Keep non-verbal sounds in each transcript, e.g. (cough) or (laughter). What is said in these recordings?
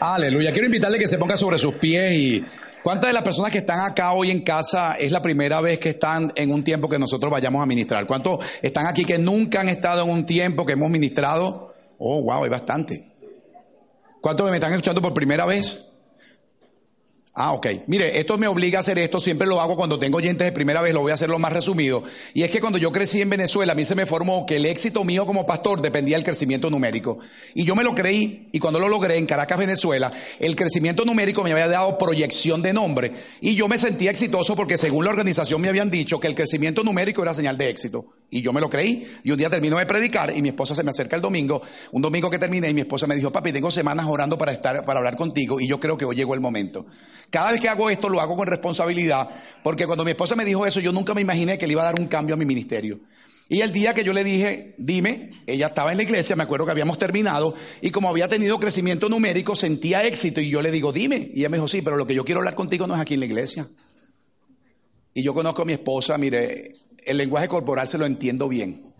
Aleluya. Quiero invitarle que se ponga sobre sus pies y ¿cuántas de las personas que están acá hoy en casa es la primera vez que están en un tiempo que nosotros vayamos a ministrar? ¿Cuántos están aquí que nunca han estado en un tiempo que hemos ministrado? Oh, wow, hay bastante. ¿Cuántos me están escuchando por primera vez? Ah, ok. Mire, esto me obliga a hacer esto, siempre lo hago cuando tengo oyentes de primera vez, lo voy a hacer lo más resumido. Y es que cuando yo crecí en Venezuela, a mí se me formó que el éxito mío como pastor dependía del crecimiento numérico. Y yo me lo creí, y cuando lo logré en Caracas, Venezuela, el crecimiento numérico me había dado proyección de nombre. Y yo me sentía exitoso porque según la organización me habían dicho que el crecimiento numérico era señal de éxito. Y yo me lo creí. Y un día termino de predicar y mi esposa se me acerca el domingo, un domingo que terminé, y mi esposa me dijo, papi, tengo semanas orando para estar, para hablar contigo, y yo creo que hoy llegó el momento. Cada vez que hago esto lo hago con responsabilidad, porque cuando mi esposa me dijo eso, yo nunca me imaginé que le iba a dar un cambio a mi ministerio. Y el día que yo le dije, dime, ella estaba en la iglesia, me acuerdo que habíamos terminado, y como había tenido crecimiento numérico, sentía éxito, y yo le digo, dime. Y ella me dijo, sí, pero lo que yo quiero hablar contigo no es aquí en la iglesia. Y yo conozco a mi esposa, mire, el lenguaje corporal se lo entiendo bien.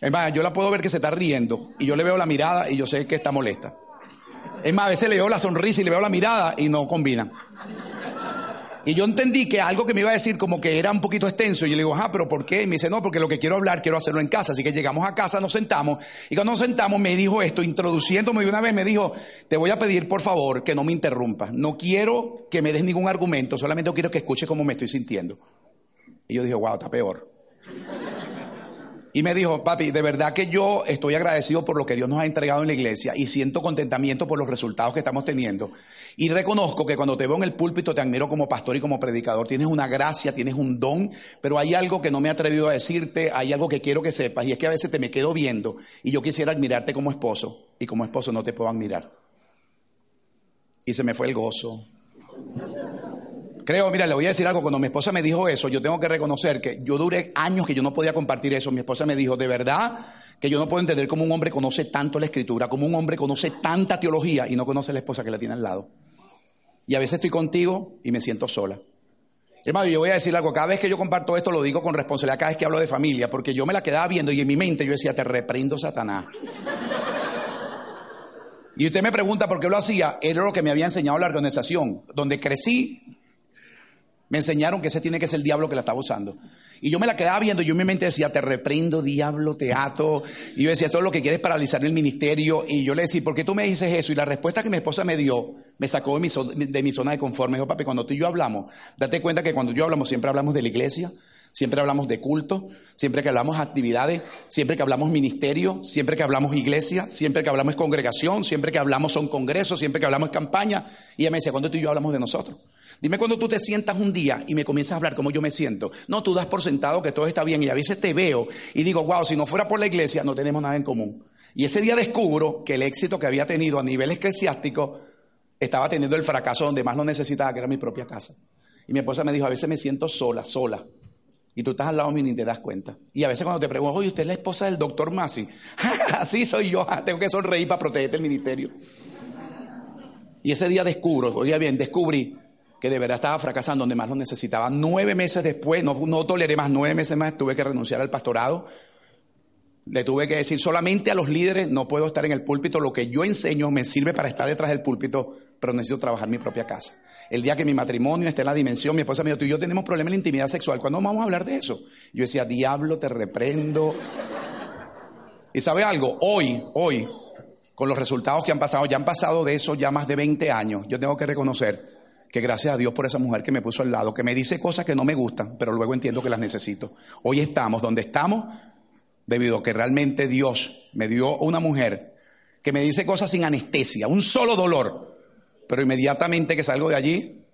Es más, yo la puedo ver que se está riendo, y yo le veo la mirada y yo sé que está molesta. Es más, a veces le veo la sonrisa y le veo la mirada y no combinan. Y yo entendí que algo que me iba a decir como que era un poquito extenso. Y yo le digo, ah, pero ¿por qué? Y me dice, no, porque lo que quiero hablar, quiero hacerlo en casa. Así que llegamos a casa, nos sentamos. Y cuando nos sentamos me dijo esto, introduciéndome de una vez, me dijo, te voy a pedir por favor que no me interrumpas. No quiero que me des ningún argumento, solamente quiero que escuches cómo me estoy sintiendo. Y yo dije, wow, está peor. Y me dijo, papi, de verdad que yo estoy agradecido por lo que Dios nos ha entregado en la iglesia y siento contentamiento por los resultados que estamos teniendo. Y reconozco que cuando te veo en el púlpito te admiro como pastor y como predicador. Tienes una gracia, tienes un don, pero hay algo que no me he atrevido a decirte, hay algo que quiero que sepas y es que a veces te me quedo viendo y yo quisiera admirarte como esposo y como esposo no te puedo admirar. Y se me fue el gozo. Creo, mira, le voy a decir algo, cuando mi esposa me dijo eso, yo tengo que reconocer que yo duré años que yo no podía compartir eso. Mi esposa me dijo, de verdad que yo no puedo entender cómo un hombre conoce tanto la escritura, cómo un hombre conoce tanta teología y no conoce la esposa que la tiene al lado. Y a veces estoy contigo y me siento sola. Hermano, yo voy a decir algo, cada vez que yo comparto esto lo digo con responsabilidad, cada vez que hablo de familia, porque yo me la quedaba viendo y en mi mente yo decía, te reprendo Satanás. Y usted me pregunta por qué lo hacía, era lo que me había enseñado la organización, donde crecí me enseñaron que ese tiene que ser el diablo que la estaba usando. Y yo me la quedaba viendo, yo en mi mente decía, te reprendo, diablo, te ato. Y yo decía, todo lo que quieres paralizar el ministerio. Y yo le decía, ¿por qué tú me dices eso? Y la respuesta que mi esposa me dio, me sacó de mi, zona de confort. Me dijo, papi, cuando tú y yo hablamos, date cuenta que cuando yo hablamos, siempre hablamos de la iglesia, siempre hablamos de culto, siempre que hablamos actividades, siempre que hablamos ministerio, siempre que hablamos iglesia, siempre que hablamos congregación, siempre que hablamos son congresos, siempre que hablamos campaña. Y ella me decía, ¿cuándo tú y yo hablamos de nosotros? Dime cuando tú te sientas un día y me comienzas a hablar como yo me siento. No, tú das por sentado que todo está bien y a veces te veo y digo, wow, si no fuera por la iglesia no tenemos nada en común. Y ese día descubro que el éxito que había tenido a nivel eclesiástico estaba teniendo el fracaso donde más lo necesitaba, que era mi propia casa. Y mi esposa me dijo, a veces me siento sola, sola. Y tú estás al lado mío y ni te das cuenta. Y a veces cuando te pregunto, oye, ¿usted es la esposa del doctor Masi? (laughs) Así soy yo, (laughs) tengo que sonreír para protegerte el ministerio. Y ese día descubro, oye bien, descubrí que de verdad estaba fracasando donde más lo necesitaba. Nueve meses después, no, no toleré más, nueve meses más, tuve que renunciar al pastorado. Le tuve que decir solamente a los líderes, no puedo estar en el púlpito, lo que yo enseño me sirve para estar detrás del púlpito, pero necesito trabajar mi propia casa. El día que mi matrimonio esté en la dimensión, mi esposa me dijo, tú y yo tenemos problemas en la intimidad sexual, ¿cuándo vamos a hablar de eso? Yo decía, diablo, te reprendo. Y sabe algo, hoy, hoy, con los resultados que han pasado, ya han pasado de eso ya más de 20 años, yo tengo que reconocer que gracias a Dios por esa mujer que me puso al lado, que me dice cosas que no me gustan, pero luego entiendo que las necesito. Hoy estamos donde estamos debido a que realmente Dios me dio una mujer que me dice cosas sin anestesia, un solo dolor, pero inmediatamente que salgo de allí,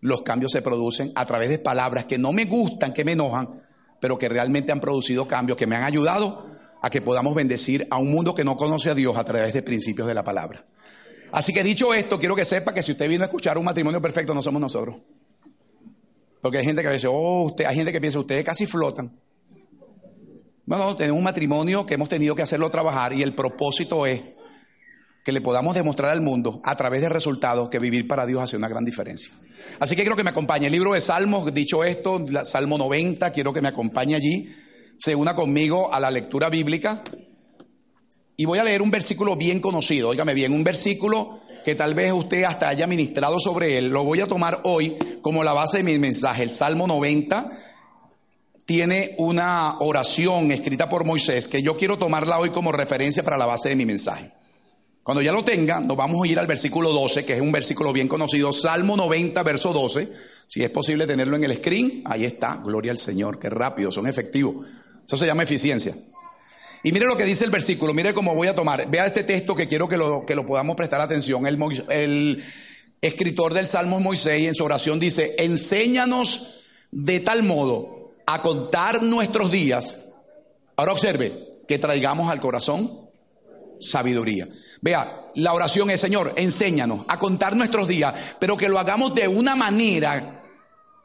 los cambios se producen a través de palabras que no me gustan, que me enojan, pero que realmente han producido cambios que me han ayudado a que podamos bendecir a un mundo que no conoce a Dios a través de principios de la palabra. Así que dicho esto, quiero que sepa que si usted vino a escuchar un matrimonio perfecto, no somos nosotros. Porque hay gente que dice, oh, usted, hay gente que piensa, ustedes casi flotan. Bueno, tenemos un matrimonio que hemos tenido que hacerlo trabajar y el propósito es que le podamos demostrar al mundo a través de resultados que vivir para Dios hace una gran diferencia. Así que quiero que me acompañe. El libro de Salmos, dicho esto, Salmo 90, quiero que me acompañe allí. Se una conmigo a la lectura bíblica. Y voy a leer un versículo bien conocido, óigame bien, un versículo que tal vez usted hasta haya ministrado sobre él. Lo voy a tomar hoy como la base de mi mensaje. El Salmo 90 tiene una oración escrita por Moisés que yo quiero tomarla hoy como referencia para la base de mi mensaje. Cuando ya lo tenga, nos vamos a ir al versículo 12, que es un versículo bien conocido, Salmo 90, verso 12. Si es posible tenerlo en el screen, ahí está, gloria al Señor, qué rápido, son efectivos. Eso se llama eficiencia. Y mire lo que dice el versículo, mire cómo voy a tomar. Vea este texto que quiero que lo, que lo podamos prestar atención. El, escritor del Salmo Moisés en su oración dice, enséñanos de tal modo a contar nuestros días. Ahora observe, que traigamos al corazón sabiduría. Vea, la oración es, Señor, enséñanos a contar nuestros días, pero que lo hagamos de una manera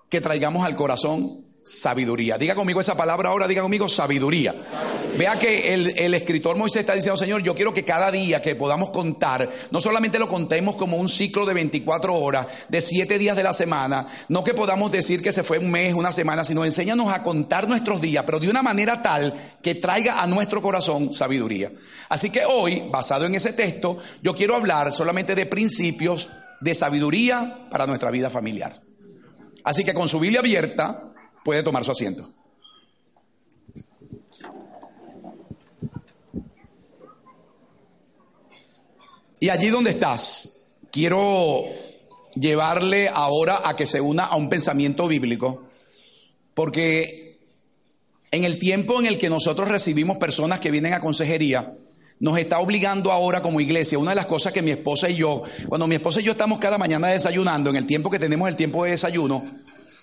que traigamos al corazón sabiduría. Diga conmigo esa palabra ahora, diga conmigo sabiduría. Vea que el, escritor Moisés está diciendo, Señor, yo quiero que cada día que podamos contar, no solamente lo contemos como un ciclo de 24 horas, de 7 días de la semana, no que podamos decir que se fue un mes, una semana, sino enséñanos a contar nuestros días, pero de una manera tal que traiga a nuestro corazón sabiduría. Así que hoy, basado en ese texto, yo quiero hablar solamente de principios de sabiduría para nuestra vida familiar. Así que con su Biblia abierta, puede tomar su asiento. Y allí donde estás, quiero llevarle ahora a que se una a un pensamiento bíblico, porque en el tiempo en el que nosotros recibimos personas que vienen a consejería, nos está obligando ahora como iglesia, una de las cosas que mi esposa y yo, cuando mi esposa y yo estamos cada mañana desayunando, en el tiempo que tenemos el tiempo de desayuno,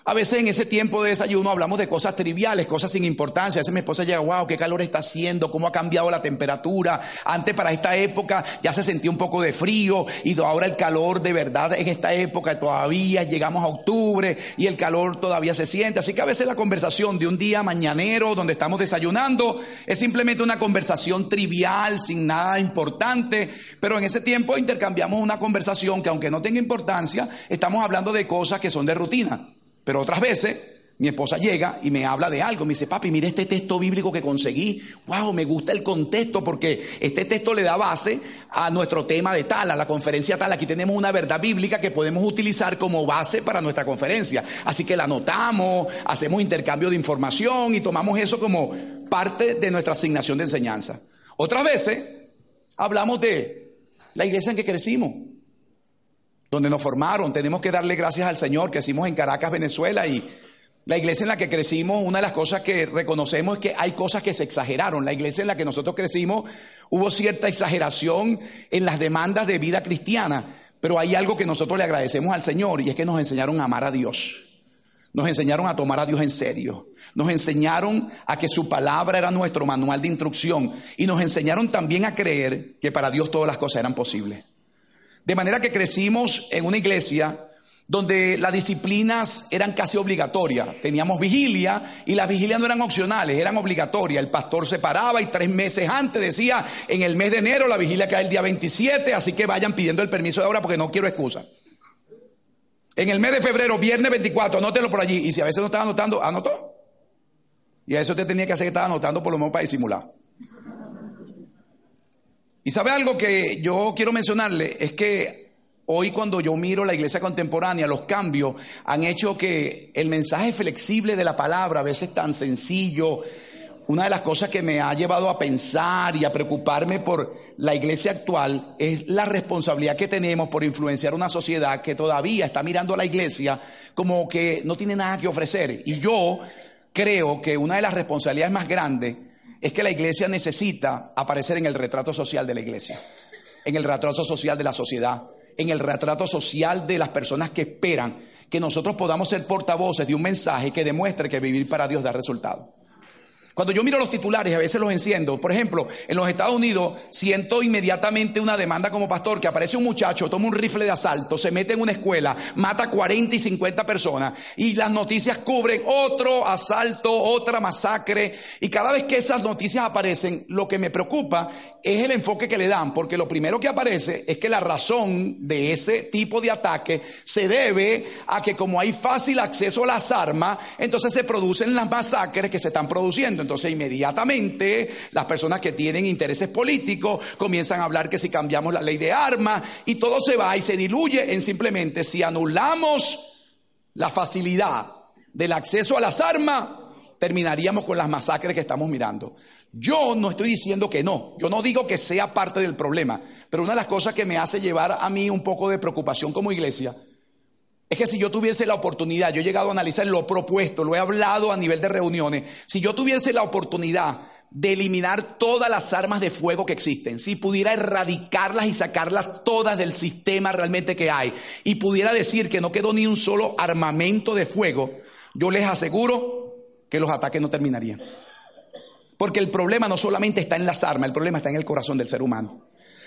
a veces en ese tiempo de desayuno hablamos de cosas triviales, cosas sin importancia. A veces mi esposa llega, wow, qué calor está haciendo, cómo ha cambiado la temperatura. Antes para esta época ya se sentía un poco de frío y ahora el calor de verdad en esta época todavía llegamos a octubre y el calor todavía se siente. Así que a veces la conversación de un día mañanero donde estamos desayunando es simplemente una conversación trivial, sin nada importante. Pero en ese tiempo intercambiamos una conversación que aunque no tenga importancia, estamos hablando de cosas que son de rutina. Pero otras veces mi esposa llega y me habla de algo. Me dice, papi, mire este texto bíblico que conseguí. Wow, me gusta el contexto porque este texto le da base a nuestro tema de tal, a la conferencia tal. Aquí tenemos una verdad bíblica que podemos utilizar como base para nuestra conferencia. Así que la anotamos, hacemos intercambio de información y tomamos eso como parte de nuestra asignación de enseñanza. Otras veces hablamos de la iglesia en que crecimos donde nos formaron. Tenemos que darle gracias al Señor. Crecimos en Caracas, Venezuela y la iglesia en la que crecimos, una de las cosas que reconocemos es que hay cosas que se exageraron. La iglesia en la que nosotros crecimos hubo cierta exageración en las demandas de vida cristiana, pero hay algo que nosotros le agradecemos al Señor y es que nos enseñaron a amar a Dios. Nos enseñaron a tomar a Dios en serio. Nos enseñaron a que su palabra era nuestro manual de instrucción y nos enseñaron también a creer que para Dios todas las cosas eran posibles. De manera que crecimos en una iglesia donde las disciplinas eran casi obligatorias. Teníamos vigilia y las vigilias no eran opcionales, eran obligatorias. El pastor se paraba y tres meses antes decía, en el mes de enero la vigilia cae el día 27, así que vayan pidiendo el permiso de ahora porque no quiero excusa. En el mes de febrero, viernes 24, anótelo por allí. Y si a veces no estaba anotando, anotó. Y a eso usted tenía que hacer que estaba anotando por lo menos para disimular. Y sabe algo que yo quiero mencionarle, es que hoy cuando yo miro la iglesia contemporánea, los cambios han hecho que el mensaje flexible de la palabra, a veces tan sencillo, una de las cosas que me ha llevado a pensar y a preocuparme por la iglesia actual es la responsabilidad que tenemos por influenciar una sociedad que todavía está mirando a la iglesia como que no tiene nada que ofrecer. Y yo creo que una de las responsabilidades más grandes es que la iglesia necesita aparecer en el retrato social de la iglesia, en el retrato social de la sociedad, en el retrato social de las personas que esperan que nosotros podamos ser portavoces de un mensaje que demuestre que vivir para Dios da resultado. Cuando yo miro los titulares, a veces los enciendo. Por ejemplo, en los Estados Unidos siento inmediatamente una demanda como pastor que aparece un muchacho, toma un rifle de asalto, se mete en una escuela, mata 40 y 50 personas y las noticias cubren otro asalto, otra masacre. Y cada vez que esas noticias aparecen, lo que me preocupa es el enfoque que le dan, porque lo primero que aparece es que la razón de ese tipo de ataque se debe a que como hay fácil acceso a las armas, entonces se producen las masacres que se están produciendo. Entonces inmediatamente las personas que tienen intereses políticos comienzan a hablar que si cambiamos la ley de armas y todo se va y se diluye en simplemente si anulamos la facilidad del acceso a las armas, terminaríamos con las masacres que estamos mirando. Yo no estoy diciendo que no, yo no digo que sea parte del problema, pero una de las cosas que me hace llevar a mí un poco de preocupación como iglesia es que si yo tuviese la oportunidad, yo he llegado a analizar lo propuesto, lo he hablado a nivel de reuniones, si yo tuviese la oportunidad de eliminar todas las armas de fuego que existen, si pudiera erradicarlas y sacarlas todas del sistema realmente que hay, y pudiera decir que no quedó ni un solo armamento de fuego, yo les aseguro que los ataques no terminarían. Porque el problema no solamente está en las armas, el problema está en el corazón del ser humano.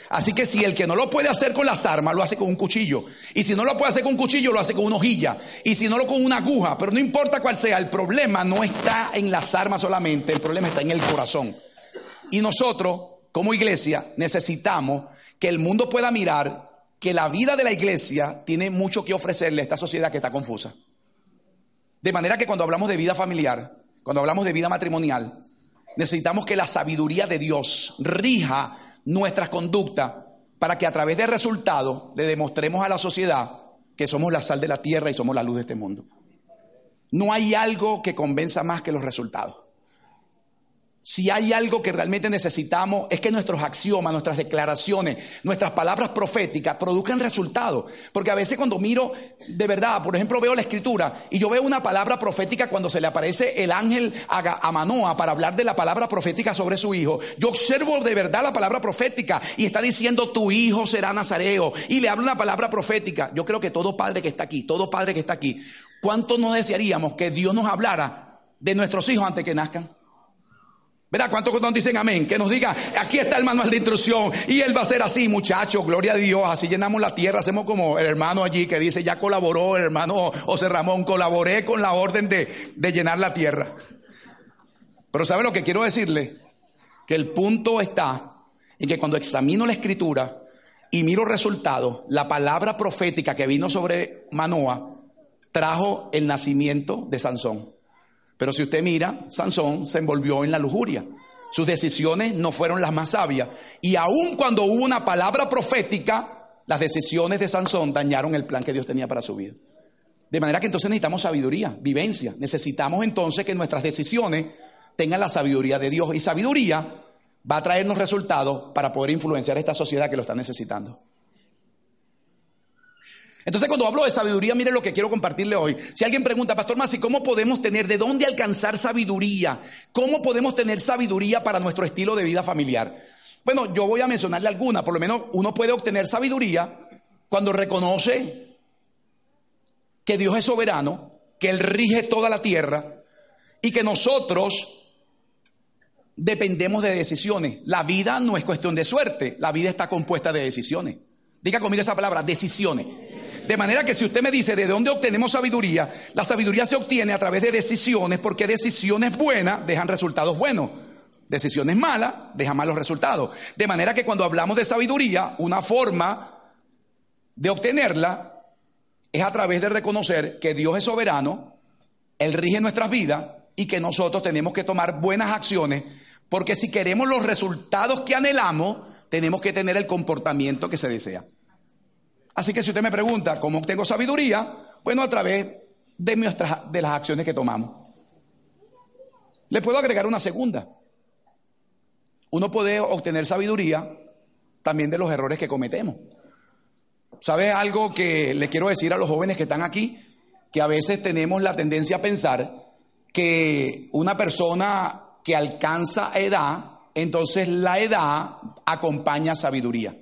Así que si el que no lo puede hacer con las armas, lo hace con un cuchillo. Y si no lo puede hacer con un cuchillo, lo hace con una hojilla. Y si no lo con una aguja. Pero no importa cuál sea, el problema no está en las armas solamente, el problema está en el corazón. Y nosotros, como iglesia, necesitamos que el mundo pueda mirar que la vida de la iglesia tiene mucho que ofrecerle a esta sociedad que está confusa. De manera que cuando hablamos de vida familiar, cuando hablamos de vida matrimonial, necesitamos que la sabiduría de Dios rija nuestras conductas para que a través de resultados le demostremos a la sociedad que somos la sal de la tierra y somos la luz de este mundo. No hay algo que convenza más que los resultados. Si hay algo que realmente necesitamos es que nuestros axiomas, nuestras declaraciones, nuestras palabras proféticas produzcan resultados. Porque a veces cuando miro de verdad, por ejemplo, veo la escritura y yo veo una palabra profética cuando se le aparece el ángel a, Manoa para hablar de la palabra profética sobre su hijo. Yo observo de verdad la palabra profética y está diciendo tu hijo será nazareo y le habla una palabra profética. Yo creo que todo padre que está aquí, todo padre que está aquí, ¿cuánto nos desearíamos que Dios nos hablara de nuestros hijos antes que nazcan? Verá cuántos dicen amén? Que nos diga, aquí está el manual de instrucción y él va a ser así, muchachos, gloria a Dios, así llenamos la tierra, hacemos como el hermano allí que dice, ya colaboró el hermano José Ramón, colaboré con la orden de, de llenar la tierra. Pero ¿sabe lo que quiero decirle? Que el punto está en que cuando examino la escritura y miro resultados, la palabra profética que vino sobre Manoa trajo el nacimiento de Sansón. Pero si usted mira, Sansón se envolvió en la lujuria. Sus decisiones no fueron las más sabias. Y aun cuando hubo una palabra profética, las decisiones de Sansón dañaron el plan que Dios tenía para su vida. De manera que entonces necesitamos sabiduría, vivencia. Necesitamos entonces que nuestras decisiones tengan la sabiduría de Dios. Y sabiduría va a traernos resultados para poder influenciar a esta sociedad que lo está necesitando. Entonces cuando hablo de sabiduría, mire lo que quiero compartirle hoy. Si alguien pregunta, Pastor Masi, ¿cómo podemos tener, de dónde alcanzar sabiduría? ¿Cómo podemos tener sabiduría para nuestro estilo de vida familiar? Bueno, yo voy a mencionarle alguna, por lo menos uno puede obtener sabiduría cuando reconoce que Dios es soberano, que Él rige toda la tierra y que nosotros dependemos de decisiones. La vida no es cuestión de suerte, la vida está compuesta de decisiones. Diga conmigo esa palabra, decisiones. De manera que si usted me dice de dónde obtenemos sabiduría, la sabiduría se obtiene a través de decisiones, porque decisiones buenas dejan resultados buenos. Decisiones malas dejan malos resultados. De manera que cuando hablamos de sabiduría, una forma de obtenerla es a través de reconocer que Dios es soberano, Él rige nuestras vidas y que nosotros tenemos que tomar buenas acciones, porque si queremos los resultados que anhelamos, tenemos que tener el comportamiento que se desea. Así que si usted me pregunta cómo obtengo sabiduría, bueno, a través de, nuestras, de las acciones que tomamos. Le puedo agregar una segunda. Uno puede obtener sabiduría también de los errores que cometemos. ¿Sabe algo que le quiero decir a los jóvenes que están aquí? Que a veces tenemos la tendencia a pensar que una persona que alcanza edad, entonces la edad acompaña sabiduría.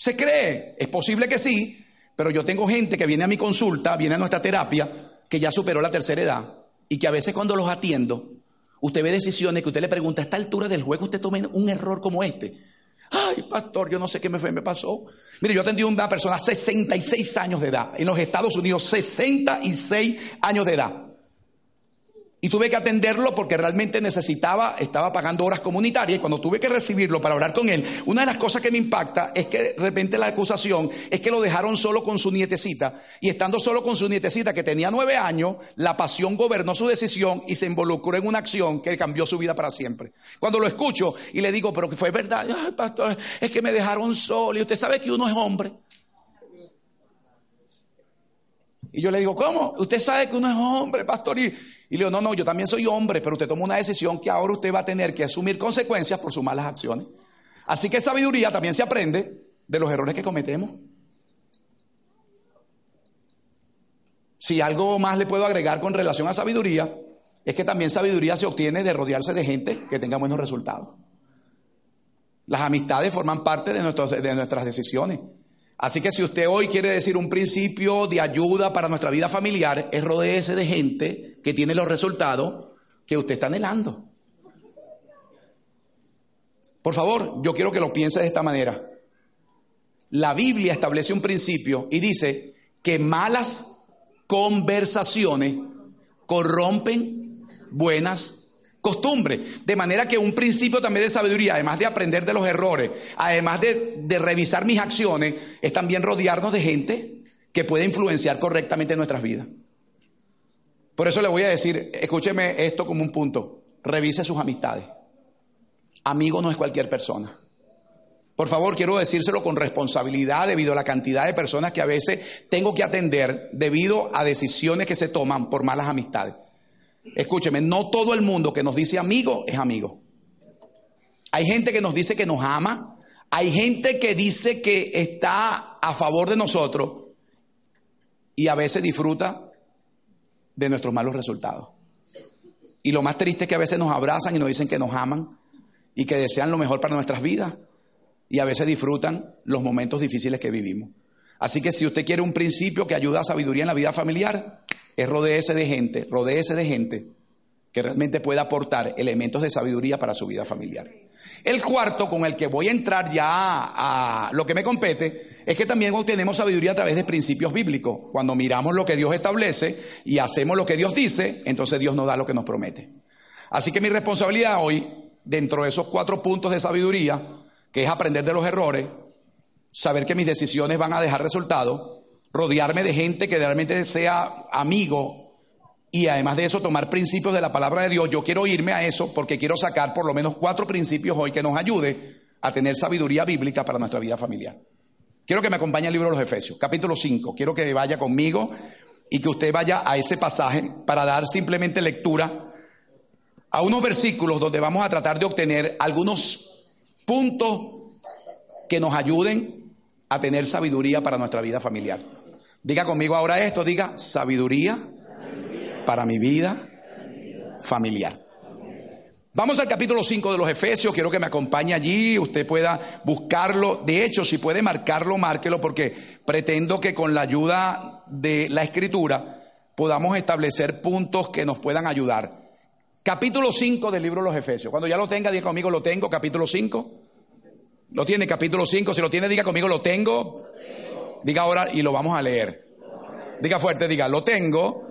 ¿Se cree? Es posible que sí, pero yo tengo gente que viene a mi consulta, viene a nuestra terapia, que ya superó la tercera edad y que a veces cuando los atiendo, usted ve decisiones que usted le pregunta, a esta altura del juego usted tome un error como este. Ay, pastor, yo no sé qué me, fue, me pasó. Mire, yo atendí a una persona 66 años de edad, en los Estados Unidos, 66 años de edad. Y tuve que atenderlo porque realmente necesitaba, estaba pagando horas comunitarias y cuando tuve que recibirlo para hablar con él, una de las cosas que me impacta es que de repente la acusación es que lo dejaron solo con su nietecita y estando solo con su nietecita que tenía nueve años, la pasión gobernó su decisión y se involucró en una acción que cambió su vida para siempre. Cuando lo escucho y le digo, pero que fue verdad, pastor, es que me dejaron solo y usted sabe que uno es hombre. Y yo le digo, ¿cómo? Usted sabe que uno es hombre, pastor. Y, y le digo, no, no, yo también soy hombre, pero usted toma una decisión que ahora usted va a tener que asumir consecuencias por sus malas acciones. Así que sabiduría también se aprende de los errores que cometemos. Si algo más le puedo agregar con relación a sabiduría, es que también sabiduría se obtiene de rodearse de gente que tenga buenos resultados. Las amistades forman parte de, de nuestras decisiones. Así que si usted hoy quiere decir un principio de ayuda para nuestra vida familiar, es rodearse de gente que tiene los resultados que usted está anhelando. Por favor, yo quiero que lo piense de esta manera. La Biblia establece un principio y dice que malas conversaciones corrompen buenas costumbre. De manera que un principio también de sabiduría, además de aprender de los errores, además de, de, revisar mis acciones, es también rodearnos de gente que puede influenciar correctamente nuestras vidas. Por eso le voy a decir, escúcheme esto como un punto, revise sus amistades. Amigo no es cualquier persona. Por favor, quiero decírselo con responsabilidad debido a la cantidad de personas que a veces tengo que atender debido a decisiones que se toman por malas amistades. Escúcheme, no todo el mundo que nos dice amigo es amigo. Hay gente que nos dice que nos ama, hay gente que dice que está a favor de nosotros y a veces disfruta de nuestros malos resultados. Y lo más triste es que a veces nos abrazan y nos dicen que nos aman y que desean lo mejor para nuestras vidas y a veces disfrutan los momentos difíciles que vivimos. Así que si usted quiere un principio que ayuda a sabiduría en la vida familiar, es rodearse de gente, rodearse de gente que realmente pueda aportar elementos de sabiduría para su vida familiar. El cuarto con el que voy a entrar ya a lo que me compete es que también obtenemos sabiduría a través de principios bíblicos. Cuando miramos lo que Dios establece y hacemos lo que Dios dice, entonces Dios nos da lo que nos promete. Así que mi responsabilidad hoy, dentro de esos cuatro puntos de sabiduría, que es aprender de los errores, saber que mis decisiones van a dejar resultados, rodearme de gente que realmente sea amigo y además de eso tomar principios de la palabra de Dios. Yo quiero irme a eso porque quiero sacar por lo menos cuatro principios hoy que nos ayude a tener sabiduría bíblica para nuestra vida familiar. Quiero que me acompañe el libro de los Efesios, capítulo 5. Quiero que vaya conmigo y que usted vaya a ese pasaje para dar simplemente lectura a unos versículos donde vamos a tratar de obtener algunos puntos que nos ayuden a tener sabiduría para nuestra vida familiar. Diga conmigo ahora esto, diga sabiduría, para mi vida familiar. Vamos al capítulo 5 de los Efesios, quiero que me acompañe allí, usted pueda buscarlo. De hecho, si puede marcarlo, márquelo, porque pretendo que con la ayuda de la escritura podamos establecer puntos que nos puedan ayudar. Capítulo 5 del libro de los Efesios. Cuando ya lo tenga, diga conmigo, lo tengo, capítulo 5. Lo tiene, capítulo 5. Si lo tiene, diga conmigo, lo tengo. Diga ahora y lo vamos a leer. Diga fuerte, diga, lo tengo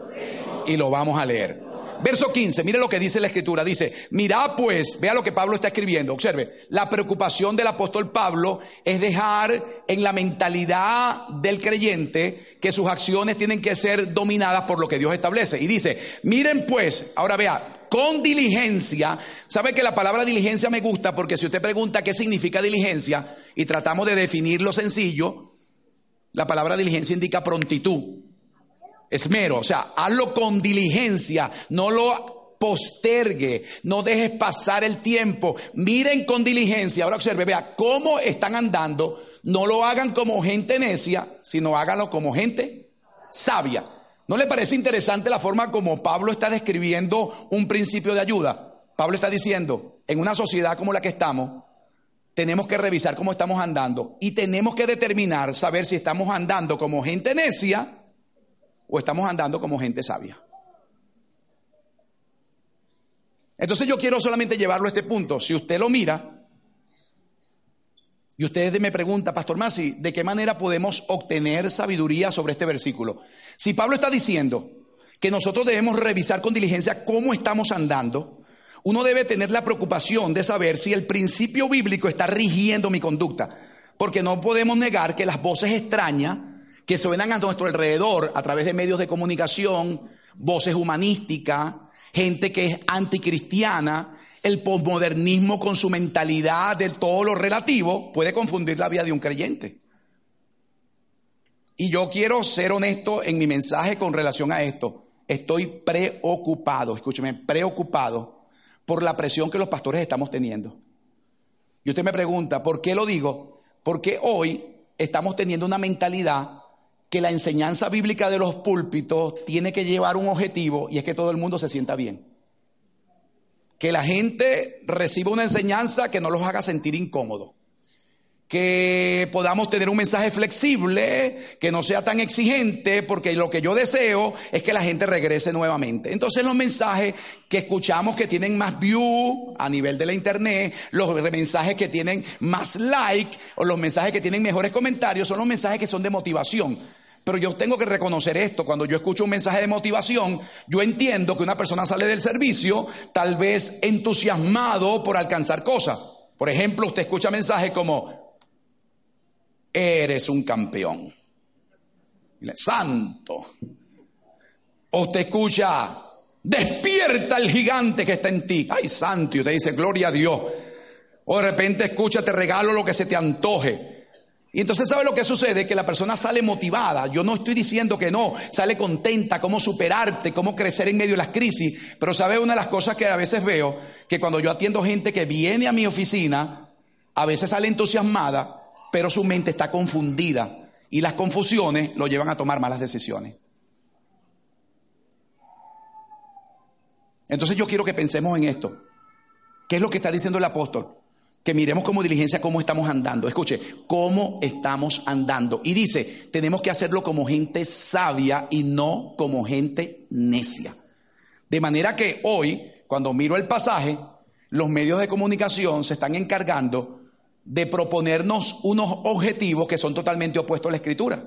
y lo vamos a leer. Verso 15, mire lo que dice la escritura. Dice, mira pues, vea lo que Pablo está escribiendo. Observe, la preocupación del apóstol Pablo es dejar en la mentalidad del creyente que sus acciones tienen que ser dominadas por lo que Dios establece. Y dice, miren pues, ahora vea, con diligencia. ¿Sabe que la palabra diligencia me gusta? Porque si usted pregunta qué significa diligencia y tratamos de definir lo sencillo, la palabra diligencia indica prontitud, esmero, o sea, hazlo con diligencia, no lo postergue, no dejes pasar el tiempo, miren con diligencia, ahora observe, vea cómo están andando, no lo hagan como gente necia, sino háganlo como gente sabia. ¿No le parece interesante la forma como Pablo está describiendo un principio de ayuda? Pablo está diciendo, en una sociedad como la que estamos, tenemos que revisar cómo estamos andando y tenemos que determinar, saber si estamos andando como gente necia o estamos andando como gente sabia. Entonces yo quiero solamente llevarlo a este punto. Si usted lo mira y usted me pregunta, Pastor Masi, ¿de qué manera podemos obtener sabiduría sobre este versículo? Si Pablo está diciendo que nosotros debemos revisar con diligencia cómo estamos andando, uno debe tener la preocupación de saber si el principio bíblico está rigiendo mi conducta. Porque no podemos negar que las voces extrañas que suenan a nuestro alrededor a través de medios de comunicación, voces humanísticas, gente que es anticristiana, el posmodernismo con su mentalidad de todo lo relativo puede confundir la vida de un creyente. Y yo quiero ser honesto en mi mensaje con relación a esto. Estoy preocupado, escúcheme, preocupado por la presión que los pastores estamos teniendo. Y usted me pregunta, ¿por qué lo digo? Porque hoy estamos teniendo una mentalidad que la enseñanza bíblica de los púlpitos tiene que llevar un objetivo y es que todo el mundo se sienta bien. Que la gente reciba una enseñanza que no los haga sentir incómodos que podamos tener un mensaje flexible, que no sea tan exigente, porque lo que yo deseo es que la gente regrese nuevamente. Entonces los mensajes que escuchamos que tienen más view a nivel de la internet, los mensajes que tienen más like o los mensajes que tienen mejores comentarios son los mensajes que son de motivación. Pero yo tengo que reconocer esto, cuando yo escucho un mensaje de motivación, yo entiendo que una persona sale del servicio tal vez entusiasmado por alcanzar cosas. Por ejemplo, usted escucha mensajes como, eres un campeón. Santo. O usted escucha, despierta el gigante que está en ti. Ay, santo. Y usted dice, gloria a Dios. O de repente escucha, te regalo lo que se te antoje. Y entonces sabe lo que sucede, que la persona sale motivada. Yo no estoy diciendo que no, sale contenta, cómo superarte, cómo crecer en medio de las crisis. Pero sabe una de las cosas que a veces veo, que cuando yo atiendo gente que viene a mi oficina, a veces sale entusiasmada, pero su mente está confundida y las confusiones lo llevan a tomar malas decisiones. Entonces yo quiero que pensemos en esto. ¿Qué es lo que está diciendo el apóstol? Que miremos como diligencia cómo estamos andando. Escuche, cómo estamos andando. Y dice, tenemos que hacerlo como gente sabia y no como gente necia. De manera que hoy, cuando miro el pasaje, los medios de comunicación se están encargando de proponernos unos objetivos que son totalmente opuestos a la escritura.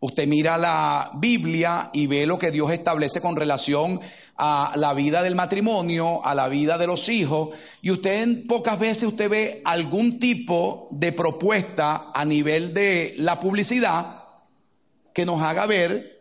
Usted mira la Biblia y ve lo que Dios establece con relación a la vida del matrimonio, a la vida de los hijos, y usted pocas veces usted ve algún tipo de propuesta a nivel de la publicidad que nos haga ver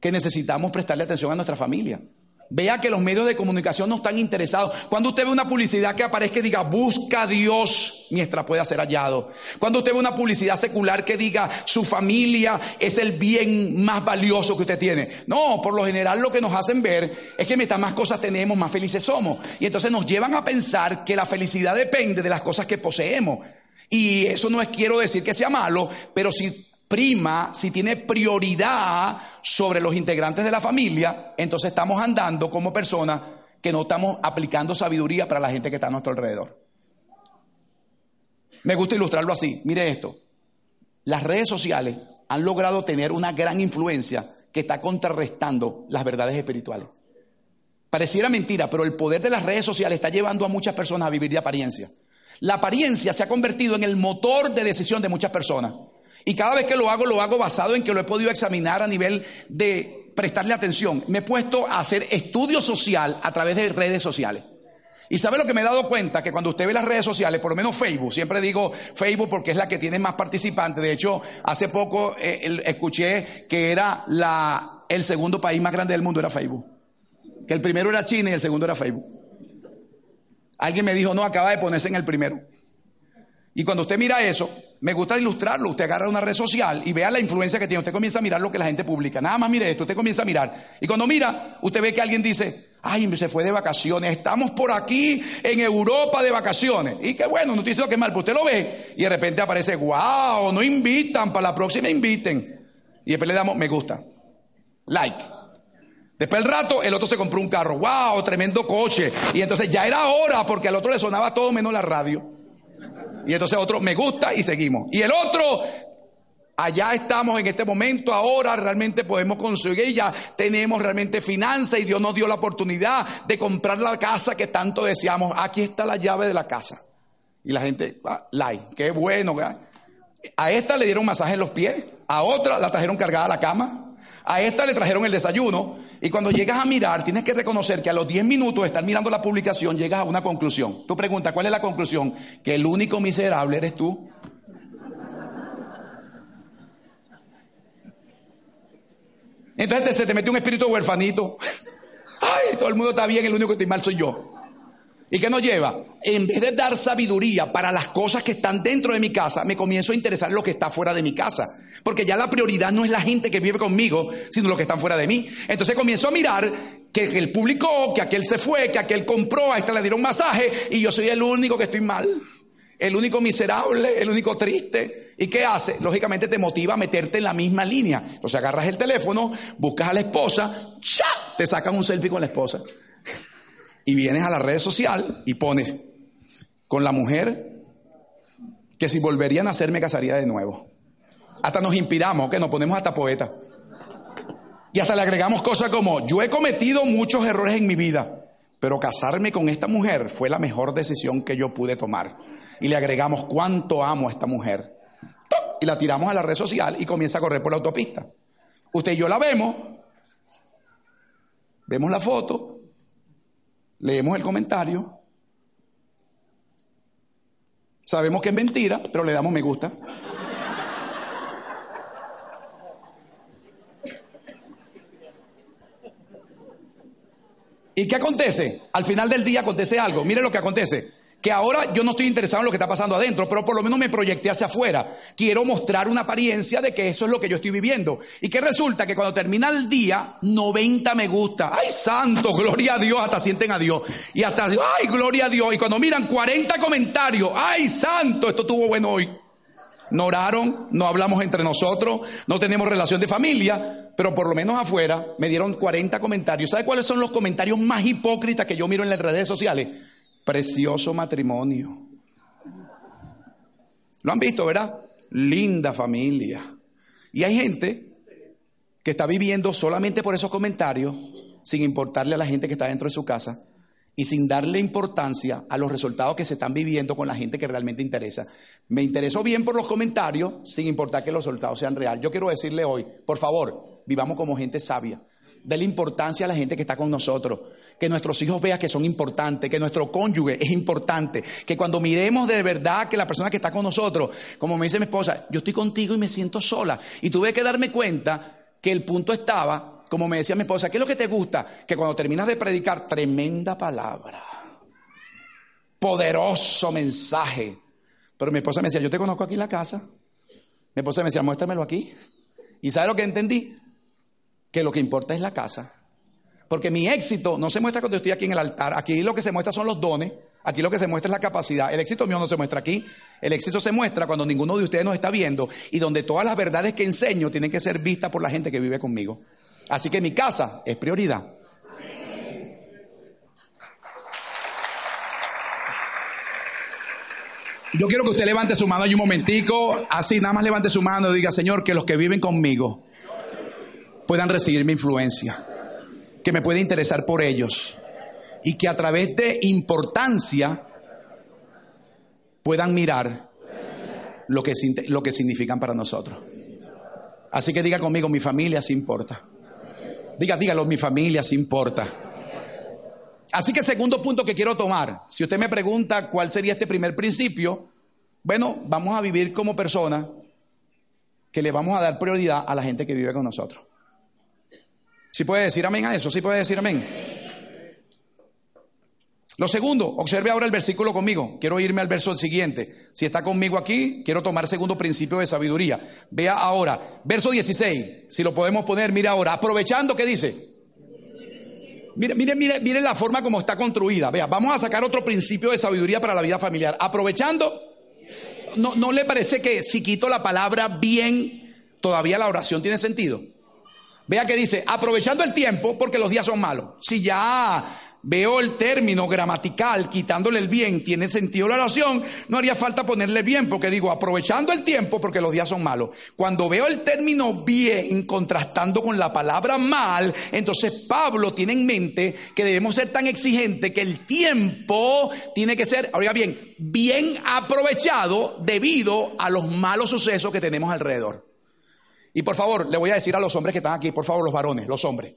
que necesitamos prestarle atención a nuestra familia. Vea que los medios de comunicación no están interesados. Cuando usted ve una publicidad que aparezca y diga, busca a Dios mientras pueda ser hallado. Cuando usted ve una publicidad secular que diga, su familia es el bien más valioso que usted tiene. No, por lo general lo que nos hacen ver es que mientras más cosas tenemos, más felices somos. Y entonces nos llevan a pensar que la felicidad depende de las cosas que poseemos. Y eso no es quiero decir que sea malo, pero si prima, si tiene prioridad sobre los integrantes de la familia, entonces estamos andando como personas que no estamos aplicando sabiduría para la gente que está a nuestro alrededor. Me gusta ilustrarlo así. Mire esto. Las redes sociales han logrado tener una gran influencia que está contrarrestando las verdades espirituales. Pareciera mentira, pero el poder de las redes sociales está llevando a muchas personas a vivir de apariencia. La apariencia se ha convertido en el motor de decisión de muchas personas. Y cada vez que lo hago, lo hago basado en que lo he podido examinar a nivel de prestarle atención. Me he puesto a hacer estudio social a través de redes sociales. Y sabe lo que me he dado cuenta, que cuando usted ve las redes sociales, por lo menos Facebook, siempre digo Facebook porque es la que tiene más participantes. De hecho, hace poco eh, escuché que era el segundo país más grande del mundo, era Facebook. Que el primero era China y el segundo era Facebook. Alguien me dijo, no, acaba de ponerse en el primero. Y cuando usted mira eso, me gusta ilustrarlo. Usted agarra una red social y vea la influencia que tiene. Usted comienza a mirar lo que la gente publica. Nada más mire esto, usted comienza a mirar. Y cuando mira, usted ve que alguien dice, ay, se fue de vacaciones. Estamos por aquí en Europa de vacaciones. Y qué bueno, no dice lo que mal, pero usted lo ve. Y de repente aparece, wow, no invitan, para la próxima inviten. Y después le damos me gusta. Like. Después del rato, el otro se compró un carro. Wow, tremendo coche. Y entonces ya era hora porque al otro le sonaba todo menos la radio. Y entonces otro, me gusta y seguimos. Y el otro, allá estamos en este momento, ahora realmente podemos conseguir, ya tenemos realmente finanzas y Dios nos dio la oportunidad de comprar la casa que tanto deseamos. Aquí está la llave de la casa. Y la gente, ah, like, qué bueno. A esta le dieron masaje en los pies, a otra la trajeron cargada a la cama. A esta le trajeron el desayuno y cuando llegas a mirar, tienes que reconocer que a los 10 minutos de estar mirando la publicación llegas a una conclusión. Tú preguntas, ¿cuál es la conclusión? Que el único miserable eres tú. Entonces se te mete un espíritu huerfanito. Ay, todo el mundo está bien, el único que está mal soy yo. ¿Y qué nos lleva? En vez de dar sabiduría para las cosas que están dentro de mi casa, me comienzo a interesar lo que está fuera de mi casa. Porque ya la prioridad no es la gente que vive conmigo, sino los que están fuera de mí. Entonces comienzo a mirar que el publicó, que aquel se fue, que aquel compró, a esta le dieron masaje y yo soy el único que estoy mal. El único miserable, el único triste. ¿Y qué hace? Lógicamente te motiva a meterte en la misma línea. Entonces agarras el teléfono, buscas a la esposa, ¡cha! te sacan un selfie con la esposa. Y vienes a la red social y pones con la mujer que si volverían a hacer me casaría de nuevo. Hasta nos inspiramos, que nos ponemos hasta poeta. Y hasta le agregamos cosas como, yo he cometido muchos errores en mi vida, pero casarme con esta mujer fue la mejor decisión que yo pude tomar. Y le agregamos cuánto amo a esta mujer. Y la tiramos a la red social y comienza a correr por la autopista. Usted y yo la vemos, vemos la foto, leemos el comentario, sabemos que es mentira, pero le damos me gusta. ¿Y qué acontece? Al final del día acontece algo. Mire lo que acontece. Que ahora yo no estoy interesado en lo que está pasando adentro, pero por lo menos me proyecté hacia afuera. Quiero mostrar una apariencia de que eso es lo que yo estoy viviendo. Y que resulta que cuando termina el día, 90 me gusta. ¡Ay, santo! Gloria a Dios. Hasta sienten a Dios. Y hasta, ¡ay, gloria a Dios! Y cuando miran 40 comentarios, ¡ay, santo! Esto estuvo bueno hoy. No oraron, no hablamos entre nosotros, no tenemos relación de familia, pero por lo menos afuera me dieron 40 comentarios. ¿Sabe cuáles son los comentarios más hipócritas que yo miro en las redes sociales? Precioso matrimonio. Lo han visto, ¿verdad? Linda familia. Y hay gente que está viviendo solamente por esos comentarios, sin importarle a la gente que está dentro de su casa y sin darle importancia a los resultados que se están viviendo con la gente que realmente interesa. Me interesó bien por los comentarios, sin importar que los resultados sean reales. Yo quiero decirle hoy, por favor, vivamos como gente sabia. Dele importancia a la gente que está con nosotros. Que nuestros hijos vean que son importantes, que nuestro cónyuge es importante, que cuando miremos de verdad que la persona que está con nosotros, como me dice mi esposa, yo estoy contigo y me siento sola. Y tuve que darme cuenta que el punto estaba, como me decía mi esposa, ¿qué es lo que te gusta? Que cuando terminas de predicar, tremenda palabra, poderoso mensaje. Pero mi esposa me decía, yo te conozco aquí en la casa. Mi esposa me decía, muéstramelo aquí. ¿Y sabe lo que entendí? que lo que importa es la casa. Porque mi éxito no se muestra cuando estoy aquí en el altar. Aquí lo que se muestra son los dones. Aquí lo que se muestra es la capacidad. El éxito mío no se muestra aquí. El éxito se muestra cuando ninguno de ustedes nos está viendo y donde todas las verdades que enseño tienen que ser vistas por la gente que vive conmigo. Así que mi casa es prioridad. Yo quiero que usted levante su mano ahí un momentico, así nada más levante su mano y diga, Señor, que los que viven conmigo puedan recibir mi influencia, que me pueda interesar por ellos y que a través de importancia puedan mirar lo que, lo que significan para nosotros. Así que diga conmigo, mi familia sí importa. Diga, dígalo, mi familia sí importa. Así que segundo punto que quiero tomar, si usted me pregunta cuál sería este primer principio, bueno, vamos a vivir como personas que le vamos a dar prioridad a la gente que vive con nosotros. ¿Sí puede decir amén a eso? ¿Sí puede decir amén? Lo segundo, observe ahora el versículo conmigo. Quiero irme al verso siguiente. Si está conmigo aquí, quiero tomar segundo principio de sabiduría. Vea ahora, verso 16. Si lo podemos poner, mire ahora, aprovechando, ¿qué dice? Mire, mire, mire, mire la forma como está construida. Vea, vamos a sacar otro principio de sabiduría para la vida familiar. Aprovechando, ¿no, no le parece que si quito la palabra bien, todavía la oración tiene sentido? Vea que dice, aprovechando el tiempo porque los días son malos. Si ya veo el término gramatical, quitándole el bien, tiene sentido la oración, no haría falta ponerle bien, porque digo, aprovechando el tiempo porque los días son malos. Cuando veo el término bien contrastando con la palabra mal, entonces Pablo tiene en mente que debemos ser tan exigentes que el tiempo tiene que ser, oiga bien, bien aprovechado debido a los malos sucesos que tenemos alrededor. Y por favor, le voy a decir a los hombres que están aquí, por favor, los varones, los hombres.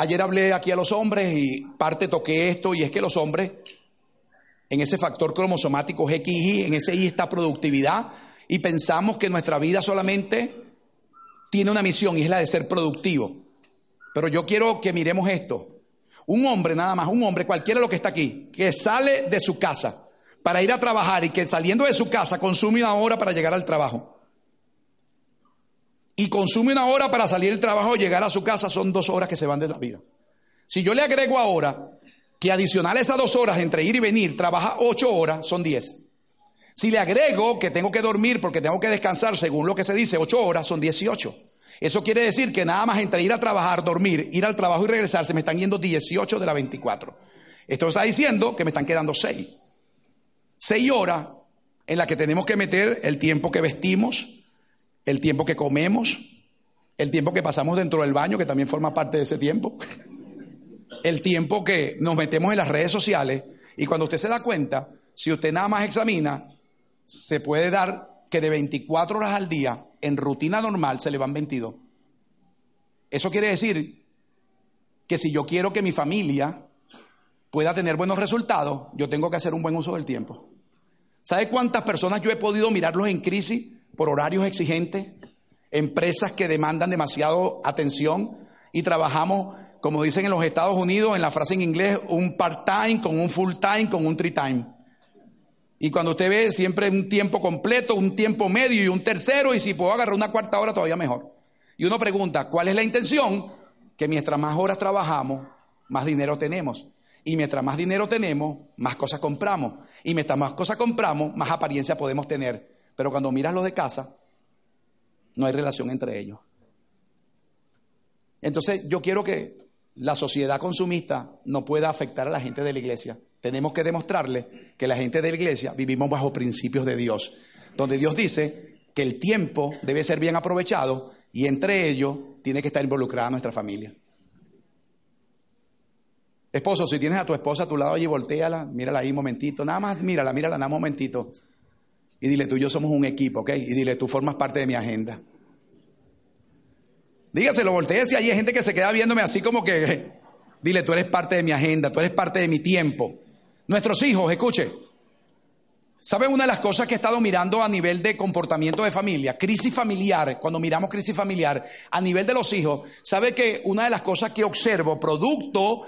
Ayer hablé aquí a los hombres y parte toqué esto y es que los hombres, en ese factor cromosomático XY, en ese Y está productividad y pensamos que nuestra vida solamente tiene una misión y es la de ser productivo. Pero yo quiero que miremos esto. Un hombre nada más, un hombre, cualquiera lo que está aquí, que sale de su casa para ir a trabajar y que saliendo de su casa consume una hora para llegar al trabajo. Y consume una hora para salir del trabajo y llegar a su casa, son dos horas que se van de la vida. Si yo le agrego ahora que adicional a esas dos horas entre ir y venir, trabaja ocho horas, son diez. Si le agrego que tengo que dormir porque tengo que descansar, según lo que se dice, ocho horas, son dieciocho. Eso quiere decir que nada más entre ir a trabajar, dormir, ir al trabajo y regresar, se me están yendo 18 de las 24. Esto está diciendo que me están quedando 6. 6 horas en las que tenemos que meter el tiempo que vestimos, el tiempo que comemos, el tiempo que pasamos dentro del baño, que también forma parte de ese tiempo, el tiempo que nos metemos en las redes sociales. Y cuando usted se da cuenta, si usted nada más examina, se puede dar que de 24 horas al día, en rutina normal, se le van 22. Eso quiere decir que si yo quiero que mi familia pueda tener buenos resultados, yo tengo que hacer un buen uso del tiempo. ¿Sabe cuántas personas yo he podido mirarlos en crisis por horarios exigentes? Empresas que demandan demasiado atención y trabajamos, como dicen en los Estados Unidos, en la frase en inglés, un part-time con un full-time con un three-time. Y cuando usted ve siempre un tiempo completo, un tiempo medio y un tercero, y si puedo agarrar una cuarta hora, todavía mejor. Y uno pregunta, ¿cuál es la intención? Que mientras más horas trabajamos, más dinero tenemos. Y mientras más dinero tenemos, más cosas compramos. Y mientras más cosas compramos, más apariencia podemos tener. Pero cuando miras los de casa, no hay relación entre ellos. Entonces yo quiero que la sociedad consumista no pueda afectar a la gente de la iglesia. Tenemos que demostrarle que la gente de la iglesia vivimos bajo principios de Dios, donde Dios dice que el tiempo debe ser bien aprovechado y entre ellos tiene que estar involucrada nuestra familia. Esposo, si tienes a tu esposa a tu lado allí, volteala, mírala ahí un momentito, nada más mírala, mírala nada un momentito. Y dile, tú y yo somos un equipo, ¿ok? Y dile, tú formas parte de mi agenda. Dígaselo, volteese, ahí hay gente que se queda viéndome así como que, (laughs) dile, tú eres parte de mi agenda, tú eres parte de mi tiempo. Nuestros hijos, escuche, ¿saben una de las cosas que he estado mirando a nivel de comportamiento de familia? Crisis familiar, cuando miramos crisis familiar, a nivel de los hijos, ¿sabe que una de las cosas que observo, producto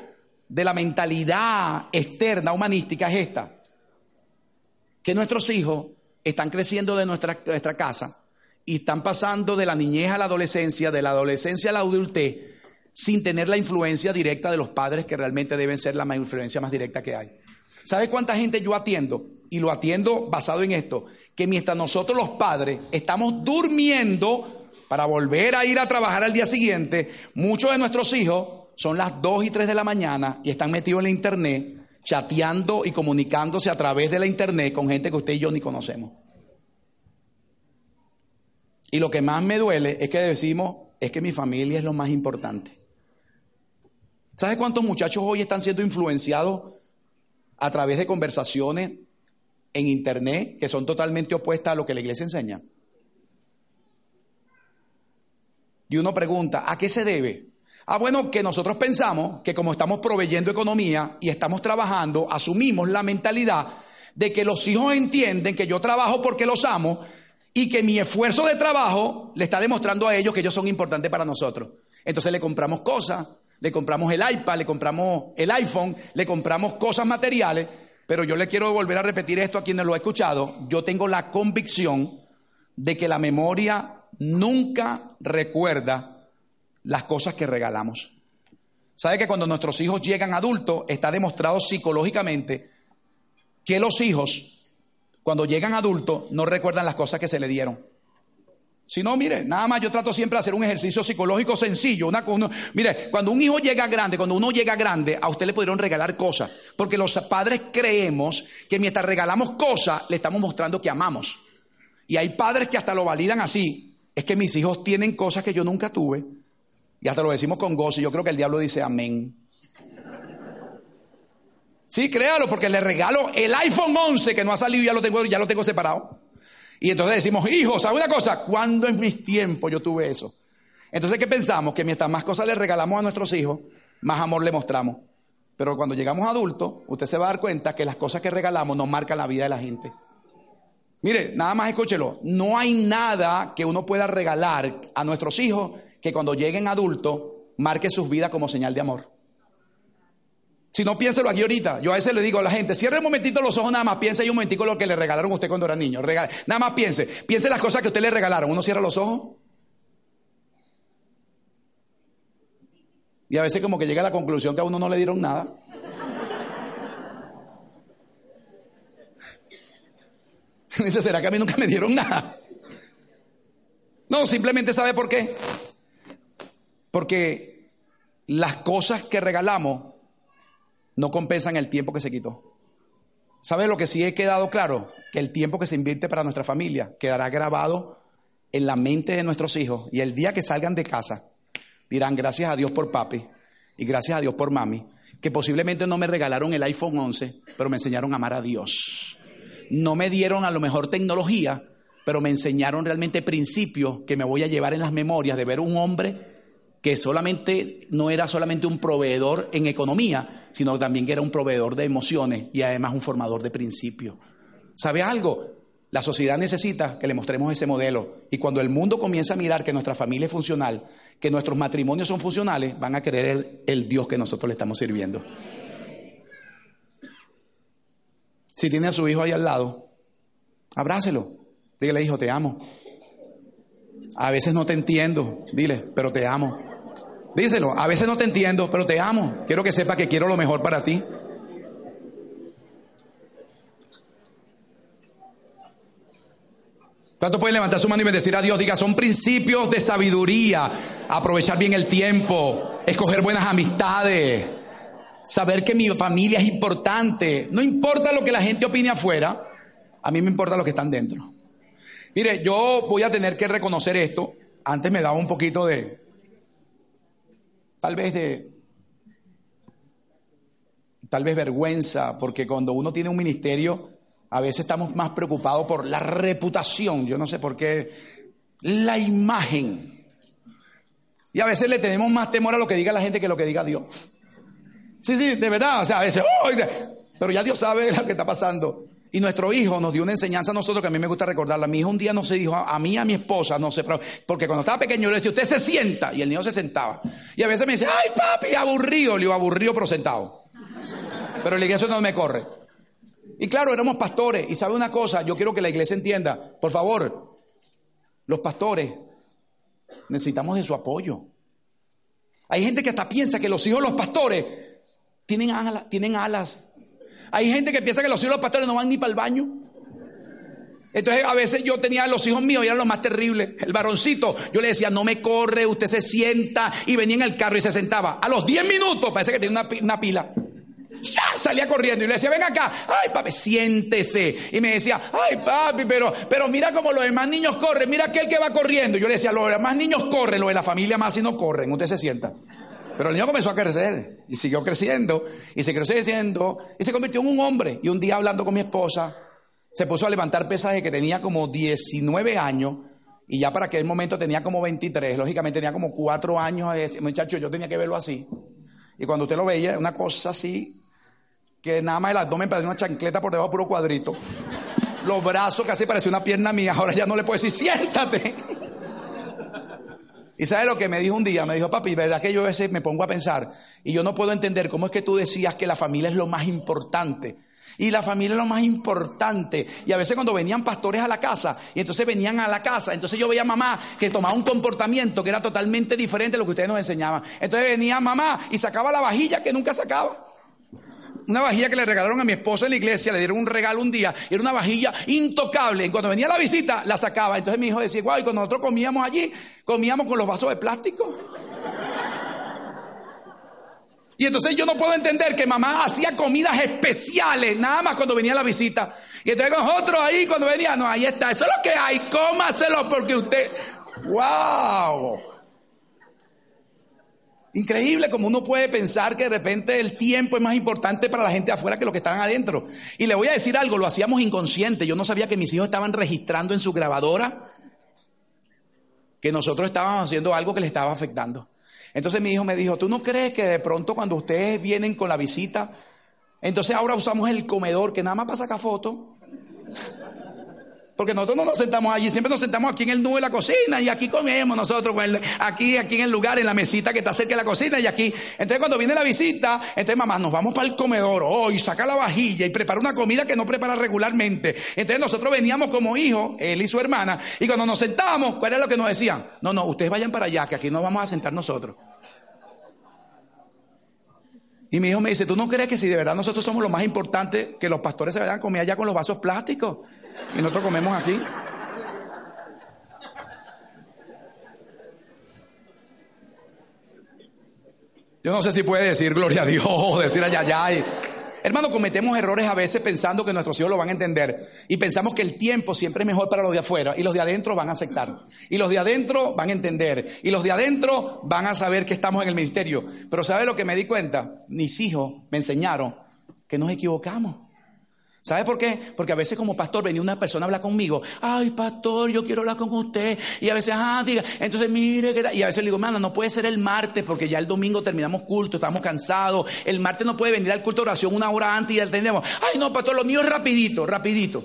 de la mentalidad externa humanística, es esta? Que nuestros hijos están creciendo de nuestra, nuestra casa y están pasando de la niñez a la adolescencia, de la adolescencia a la adultez, sin tener la influencia directa de los padres que realmente deben ser la influencia más directa que hay. ¿Sabe cuánta gente yo atiendo? Y lo atiendo basado en esto, que mientras nosotros los padres estamos durmiendo para volver a ir a trabajar al día siguiente, muchos de nuestros hijos son las 2 y 3 de la mañana y están metidos en la internet, chateando y comunicándose a través de la internet con gente que usted y yo ni conocemos. Y lo que más me duele es que decimos, es que mi familia es lo más importante. ¿Sabe cuántos muchachos hoy están siendo influenciados a través de conversaciones en Internet que son totalmente opuestas a lo que la iglesia enseña? Y uno pregunta, ¿a qué se debe? Ah, bueno, que nosotros pensamos que como estamos proveyendo economía y estamos trabajando, asumimos la mentalidad de que los hijos entienden que yo trabajo porque los amo y que mi esfuerzo de trabajo le está demostrando a ellos que ellos son importantes para nosotros. Entonces le compramos cosas, le compramos el iPad, le compramos el iPhone, le compramos cosas materiales, pero yo le quiero volver a repetir esto a quienes lo ha escuchado. Yo tengo la convicción de que la memoria nunca recuerda las cosas que regalamos. ¿Sabe que cuando nuestros hijos llegan adultos está demostrado psicológicamente que los hijos cuando llegan adultos, no recuerdan las cosas que se le dieron. Si no, mire, nada más yo trato siempre de hacer un ejercicio psicológico sencillo. Mire, cuando un hijo llega grande, cuando uno llega grande, a usted le pudieron regalar cosas. Porque los padres creemos que mientras regalamos cosas, le estamos mostrando que amamos. Y hay padres que hasta lo validan así. Es que mis hijos tienen cosas que yo nunca tuve. Y hasta lo decimos con gozo. Y yo creo que el diablo dice amén. Sí, créalo, porque le regalo el iPhone 11 que no ha salido, ya lo tengo, ya lo tengo separado. Y entonces decimos, hijos, ¿sabe una cosa? ¿Cuándo en mis tiempos yo tuve eso? Entonces, ¿qué pensamos? Que mientras más cosas le regalamos a nuestros hijos, más amor le mostramos. Pero cuando llegamos adultos, usted se va a dar cuenta que las cosas que regalamos nos marcan la vida de la gente. Mire, nada más escúchelo. No hay nada que uno pueda regalar a nuestros hijos que cuando lleguen adultos marque sus vidas como señal de amor. Si no, piénselo aquí ahorita. Yo a veces le digo a la gente, cierre un momentito los ojos, nada más piense ahí un momentico lo que le regalaron a usted cuando era niño. nada más piense. Piense las cosas que usted le regalaron. Uno cierra los ojos. Y a veces como que llega a la conclusión que a uno no le dieron nada. (laughs) Dice, ¿será que a mí nunca me dieron nada? No, simplemente sabe por qué. Porque las cosas que regalamos no compensan el tiempo que se quitó. ¿Sabe lo que sí he quedado claro? Que el tiempo que se invierte para nuestra familia quedará grabado en la mente de nuestros hijos y el día que salgan de casa dirán gracias a Dios por papi y gracias a Dios por mami, que posiblemente no me regalaron el iPhone 11, pero me enseñaron a amar a Dios. No me dieron a lo mejor tecnología, pero me enseñaron realmente principios que me voy a llevar en las memorias de ver un hombre que solamente no era solamente un proveedor en economía, sino también que era un proveedor de emociones y además un formador de principios. ¿Sabe algo? La sociedad necesita que le mostremos ese modelo. Y cuando el mundo comienza a mirar que nuestra familia es funcional, que nuestros matrimonios son funcionales, van a querer el, el Dios que nosotros le estamos sirviendo. Si tiene a su hijo ahí al lado, abrácelo. Dígale, hijo, te amo. A veces no te entiendo, dile, pero te amo. Díselo, a veces no te entiendo, pero te amo. Quiero que sepas que quiero lo mejor para ti. ¿Cuánto pueden levantar su mano y bendecir a Dios? Diga, son principios de sabiduría. Aprovechar bien el tiempo, escoger buenas amistades, saber que mi familia es importante. No importa lo que la gente opine afuera, a mí me importa lo que están dentro. Mire, yo voy a tener que reconocer esto. Antes me daba un poquito de, tal vez de, tal vez vergüenza, porque cuando uno tiene un ministerio, a veces estamos más preocupados por la reputación, yo no sé por qué, la imagen. Y a veces le tenemos más temor a lo que diga la gente que lo que diga Dios. Sí, sí, de verdad, o sea, a veces, pero ya Dios sabe lo que está pasando. Y nuestro hijo nos dio una enseñanza a nosotros que a mí me gusta recordarla. Mi hijo un día no se dijo a mí, a mi esposa, no sé, porque cuando estaba pequeño yo le decía, usted se sienta, y el niño se sentaba. Y a veces me dice, ay papi, aburrido. Le digo, aburrido pero sentado. Pero la iglesia no me corre. Y claro, éramos pastores. Y sabe una cosa, yo quiero que la iglesia entienda, por favor, los pastores necesitamos de su apoyo. Hay gente que hasta piensa que los hijos de los pastores tienen tienen alas hay gente que piensa que los hijos de los pastores no van ni para el baño. Entonces a veces yo tenía los hijos míos y eran los más terribles. El varoncito, yo le decía, no me corre, usted se sienta y venía en el carro y se sentaba. A los 10 minutos, parece que tenía una, pila. Ya salía corriendo y le decía, ven acá, ay papi, siéntese. Y me decía, ay papi, pero, pero mira como los demás niños corren, mira aquel que va corriendo. Yo le decía, los demás niños corren, los de la familia más si no corren, usted se sienta. Pero el niño comenzó a crecer y siguió creciendo y se creció creciendo y se convirtió en un hombre. Y un día hablando con mi esposa, se puso a levantar pesas de que tenía como 19 años y ya para aquel momento tenía como 23. Lógicamente tenía como 4 años. Muchacho, yo tenía que verlo así. Y cuando usted lo veía, una cosa así, que nada más el abdomen parecía una chancleta por debajo puro cuadrito. Los brazos casi parecía una pierna mía. Ahora ya no le puedo decir, siéntate. Y sabe lo que me dijo un día, me dijo, papi, verdad que yo a veces me pongo a pensar y yo no puedo entender cómo es que tú decías que la familia es lo más importante. Y la familia es lo más importante. Y a veces cuando venían pastores a la casa, y entonces venían a la casa, entonces yo veía a mamá que tomaba un comportamiento que era totalmente diferente de lo que ustedes nos enseñaban. Entonces venía mamá y sacaba la vajilla que nunca sacaba una vajilla que le regalaron a mi esposa en la iglesia, le dieron un regalo un día, era una vajilla intocable. Y cuando venía la visita, la sacaba. Entonces mi hijo decía, guau, y cuando nosotros comíamos allí, comíamos con los vasos de plástico. Y entonces yo no puedo entender que mamá hacía comidas especiales, nada más cuando venía la visita. Y entonces nosotros ahí cuando venía, no, ahí está, eso es lo que hay, cómaselo porque usted, wow. Increíble como uno puede pensar que de repente el tiempo es más importante para la gente afuera que los que están adentro. Y le voy a decir algo, lo hacíamos inconsciente. Yo no sabía que mis hijos estaban registrando en su grabadora que nosotros estábamos haciendo algo que les estaba afectando. Entonces mi hijo me dijo, ¿tú no crees que de pronto cuando ustedes vienen con la visita, entonces ahora usamos el comedor que nada más para sacar fotos? Porque nosotros no nos sentamos allí, siempre nos sentamos aquí en el nube de la cocina y aquí comemos nosotros, aquí, aquí en el lugar, en la mesita que está cerca de la cocina y aquí. Entonces cuando viene la visita, entonces mamá, nos vamos para el comedor, oh, y saca la vajilla y prepara una comida que no prepara regularmente. Entonces nosotros veníamos como hijos, él y su hermana, y cuando nos sentábamos, ¿cuál era lo que nos decían? No, no, ustedes vayan para allá, que aquí nos vamos a sentar nosotros. Y mi hijo me dice, ¿tú no crees que si de verdad nosotros somos lo más importante, que los pastores se vayan a comer allá con los vasos plásticos? Y nosotros comemos aquí. Yo no sé si puede decir gloria a Dios, decir ay, Hermano, cometemos errores a veces pensando que nuestros hijos lo van a entender. Y pensamos que el tiempo siempre es mejor para los de afuera. Y los de adentro van a aceptar. Y los de adentro van a entender. Y los de adentro van a saber que estamos en el ministerio. Pero ¿sabe lo que me di cuenta? Mis hijos me enseñaron que nos equivocamos. ¿Sabe por qué? Porque a veces como pastor venía una persona a hablar conmigo. Ay, pastor, yo quiero hablar con usted. Y a veces, ah, diga. Entonces, mire, ¿qué Y a veces le digo, mano, no puede ser el martes porque ya el domingo terminamos culto, estamos cansados. El martes no puede venir al culto de oración una hora antes y ya entendemos. Ay, no, pastor, lo mío es rapidito, rapidito.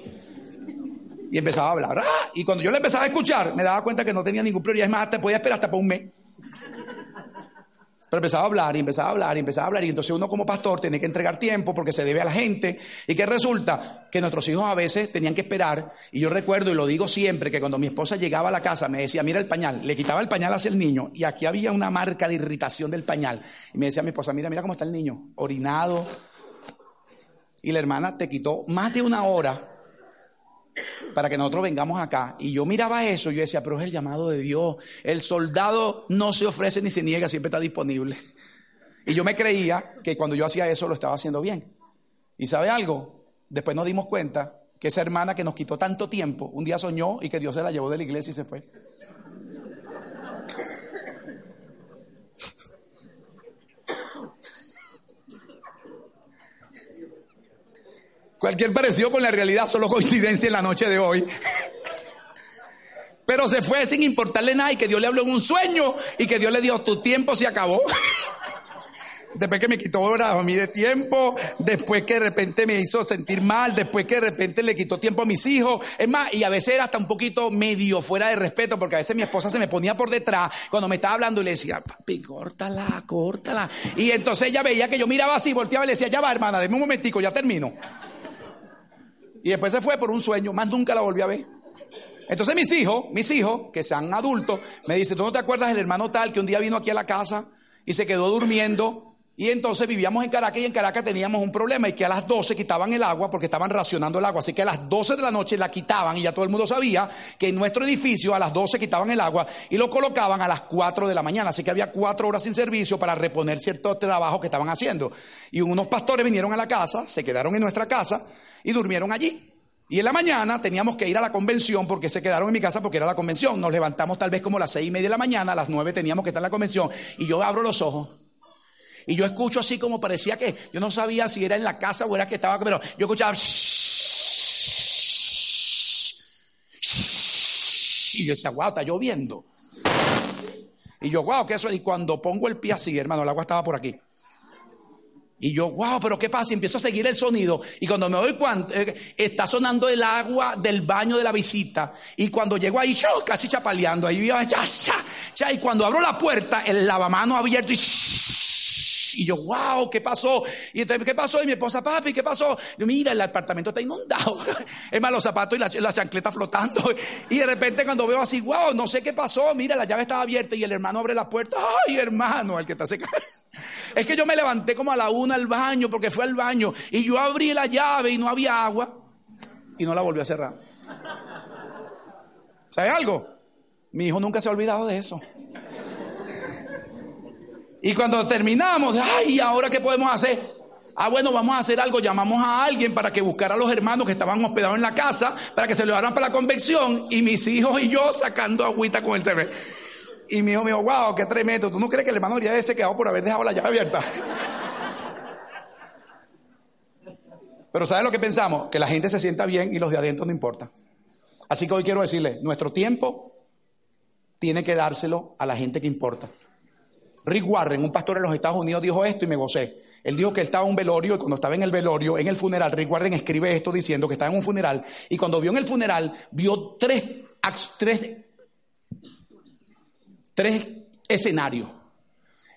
Y empezaba a hablar. ¡Ah! Y cuando yo le empezaba a escuchar, me daba cuenta que no tenía ningún prioridad. Es más, te podía esperar hasta por un mes. Pero empezaba a hablar y empezaba a hablar y empezaba a hablar. Y entonces uno como pastor tiene que entregar tiempo porque se debe a la gente. Y que resulta que nuestros hijos a veces tenían que esperar. Y yo recuerdo y lo digo siempre que cuando mi esposa llegaba a la casa me decía, mira el pañal. Le quitaba el pañal hacia el niño y aquí había una marca de irritación del pañal. Y me decía mi esposa, mira, mira cómo está el niño. Orinado. Y la hermana te quitó más de una hora para que nosotros vengamos acá. Y yo miraba eso yo decía, pero es el llamado de Dios. El soldado no se ofrece ni se niega, siempre está disponible. Y yo me creía que cuando yo hacía eso lo estaba haciendo bien. ¿Y sabe algo? Después nos dimos cuenta que esa hermana que nos quitó tanto tiempo, un día soñó y que Dios se la llevó de la iglesia y se fue. Cualquier parecido con la realidad, solo coincidencia en la noche de hoy. Pero se fue sin importarle nada y que Dios le habló en un sueño y que Dios le dijo, tu tiempo se acabó. (laughs) Después que me quitó horas a mí de tiempo, después que de repente me hizo sentir mal, después que de repente le quitó tiempo a mis hijos. Es más, y a veces era hasta un poquito medio fuera de respeto, porque a veces mi esposa se me ponía por detrás cuando me estaba hablando y le decía, papi, córtala, córtala. Y entonces ella veía que yo miraba así, volteaba y le decía, ya va hermana, deme un momentico, ya termino. Y después se fue por un sueño, más nunca la volví a ver. Entonces mis hijos, mis hijos, que sean adultos, me dicen, ¿tú no te acuerdas del hermano tal que un día vino aquí a la casa y se quedó durmiendo? Y entonces vivíamos en Caracas y en Caracas teníamos un problema y que a las 12 quitaban el agua porque estaban racionando el agua. Así que a las 12 de la noche la quitaban y ya todo el mundo sabía que en nuestro edificio a las 12 quitaban el agua y lo colocaban a las 4 de la mañana. Así que había cuatro horas sin servicio para reponer cierto trabajo que estaban haciendo. Y unos pastores vinieron a la casa, se quedaron en nuestra casa y durmieron allí. Y en la mañana teníamos que ir a la convención porque se quedaron en mi casa porque era la convención. Nos levantamos tal vez como a las seis y media de la mañana, a las nueve teníamos que estar en la convención. Y yo abro los ojos. Y yo escucho así como parecía que yo no sabía si era en la casa o era que estaba, pero yo escuchaba. Y yo decía, wow, está lloviendo. Y yo, wow, ¿qué eso? Y cuando pongo el pie así, hermano, el agua estaba por aquí. Y yo, wow, pero ¿qué pasa? Y empiezo a seguir el sonido. Y cuando me doy cuenta, eh, está sonando el agua del baño de la visita. Y cuando llego ahí, yo casi chapaleando, ahí ya, ya, ya. Y cuando abro la puerta, el lavamano abierto y y yo, wow, ¿qué pasó? Y entonces, ¿qué pasó? Y mi esposa, papi, ¿qué pasó? mira, el apartamento está inundado. (laughs) Es más, los zapatos y la, la chancleta flotando. (laughs) Y de repente cuando veo así, wow, no sé qué pasó. Mira, la llave estaba abierta y el hermano abre la puerta. Ay, hermano, el que está secando. (laughs) Es que yo me levanté como a la una al baño porque fue al baño. Y yo abrí la llave y no había agua. Y no la volví a cerrar. ¿Sabe algo? Mi hijo nunca se ha olvidado de eso. Y cuando terminamos, ay, ¿ahora qué podemos hacer? Ah, bueno, vamos a hacer algo. Llamamos a alguien para que buscara a los hermanos que estaban hospedados en la casa para que se llevaran para la convención y mis hijos y yo sacando agüita con el TV. Y mi hijo me dijo, wow, qué tremendo. ¿Tú no crees que el hermano ya se quedado por haber dejado la llave abierta? (laughs) Pero ¿sabes lo que pensamos? Que la gente se sienta bien y los de adentro no importa. Así que hoy quiero decirle, nuestro tiempo tiene que dárselo a la gente que importa. Rick Warren, un pastor en los Estados Unidos, dijo esto y me gocé. Él dijo que él estaba en un velorio y cuando estaba en el velorio, en el funeral, Rick Warren escribe esto diciendo que estaba en un funeral y cuando vio en el funeral, vio tres, tres, tres escenarios.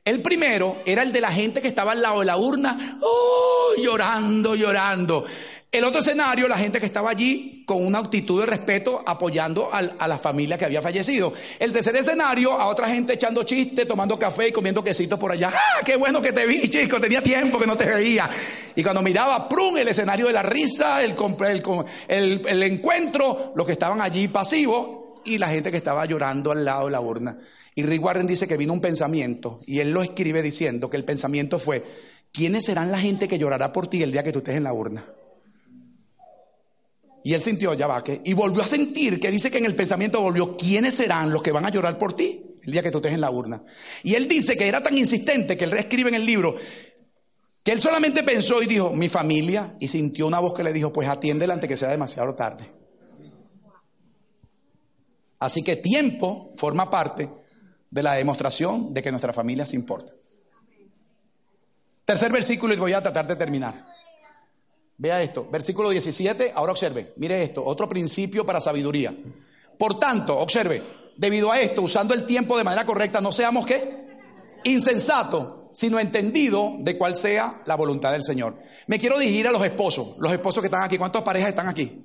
El primero era el de la gente que estaba al lado de la urna, oh, llorando, llorando. El otro escenario, la gente que estaba allí con una actitud de respeto apoyando a, la familia que había fallecido. El tercer escenario, a otra gente echando chistes, tomando café y comiendo quesitos por allá. ¡Ah, qué bueno que te vi, chico! Tenía tiempo que no te veía. Y cuando miraba, ¡prum! El escenario de la risa, el, el, el encuentro, los que estaban allí pasivos y la gente que estaba llorando al lado de la urna. Y Rick Warren dice que vino un pensamiento y él lo escribe diciendo que el pensamiento fue, ¿quiénes serán la gente que llorará por ti el día que tú estés en la urna? Y él sintió, ya va, y volvió a sentir que dice que en el pensamiento volvió, ¿quiénes serán los que van a llorar por ti el día que tú estés en la urna? Y él dice que era tan insistente que él reescribe en el libro que él solamente pensó y dijo, mi familia, y sintió una voz que le dijo, pues atiéndela antes que sea demasiado tarde. Así que tiempo forma parte de la demostración de que nuestra familia se importa. Tercer versículo y voy a tratar de terminar. Vea esto, versículo 17, ahora observe, mire esto, otro principio para sabiduría. Por tanto, observe, debido a esto, usando el tiempo de manera correcta, no seamos qué? Insensato, sino entendido de cuál sea la voluntad del Señor. Me quiero dirigir a los esposos, los esposos que están aquí. ¿Cuántas parejas están aquí?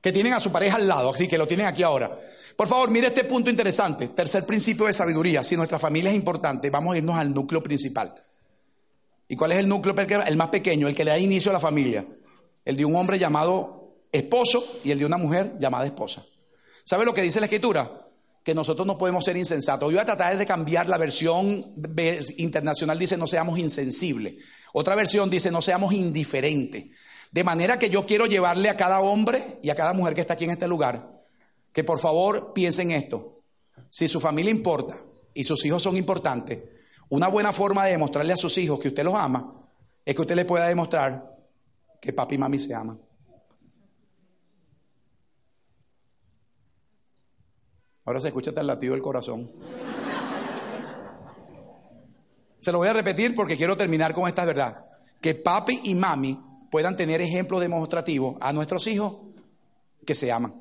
Que tienen a su pareja al lado, así que lo tienen aquí ahora. Por favor, mire este punto interesante. Tercer principio de sabiduría. Si nuestra familia es importante, vamos a irnos al núcleo principal. ¿Y cuál es el núcleo? El más pequeño, el que le da inicio a la familia. El de un hombre llamado esposo y el de una mujer llamada esposa. ¿Sabe lo que dice la escritura? Que nosotros no podemos ser insensatos. Yo voy a tratar de cambiar la versión internacional, dice no seamos insensibles. Otra versión dice no seamos indiferentes. De manera que yo quiero llevarle a cada hombre y a cada mujer que está aquí en este lugar que por favor piensen esto. Si su familia importa y sus hijos son importantes, una buena forma de demostrarle a sus hijos que usted los ama es que usted le pueda demostrar que papi y mami se aman. Ahora se escucha hasta el latido del corazón. Se lo voy a repetir porque quiero terminar con esta verdad. Que papi y mami puedan tener ejemplos demostrativos a nuestros hijos que se aman.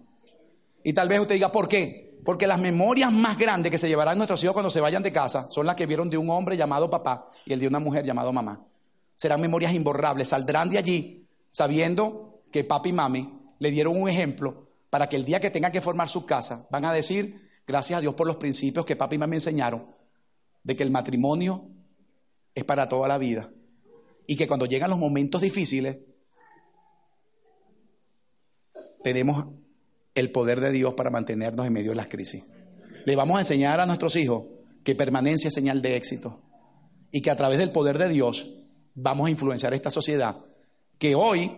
Y tal vez usted diga, ¿por qué? Porque las memorias más grandes que se llevarán nuestros hijos cuando se vayan de casa son las que vieron de un hombre llamado papá y el de una mujer llamado mamá. Serán memorias imborrables. Saldrán de allí sabiendo que papi y mami le dieron un ejemplo para que el día que tengan que formar su casa van a decir, gracias a Dios por los principios que papi y mami enseñaron, de que el matrimonio es para toda la vida. Y que cuando llegan los momentos difíciles, tenemos el poder de Dios para mantenernos en medio de las crisis. Le vamos a enseñar a nuestros hijos que permanencia es señal de éxito y que a través del poder de Dios vamos a influenciar esta sociedad que hoy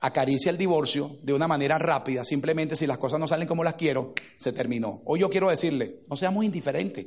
acaricia el divorcio de una manera rápida, simplemente si las cosas no salen como las quiero, se terminó. Hoy yo quiero decirle, no seamos indiferentes.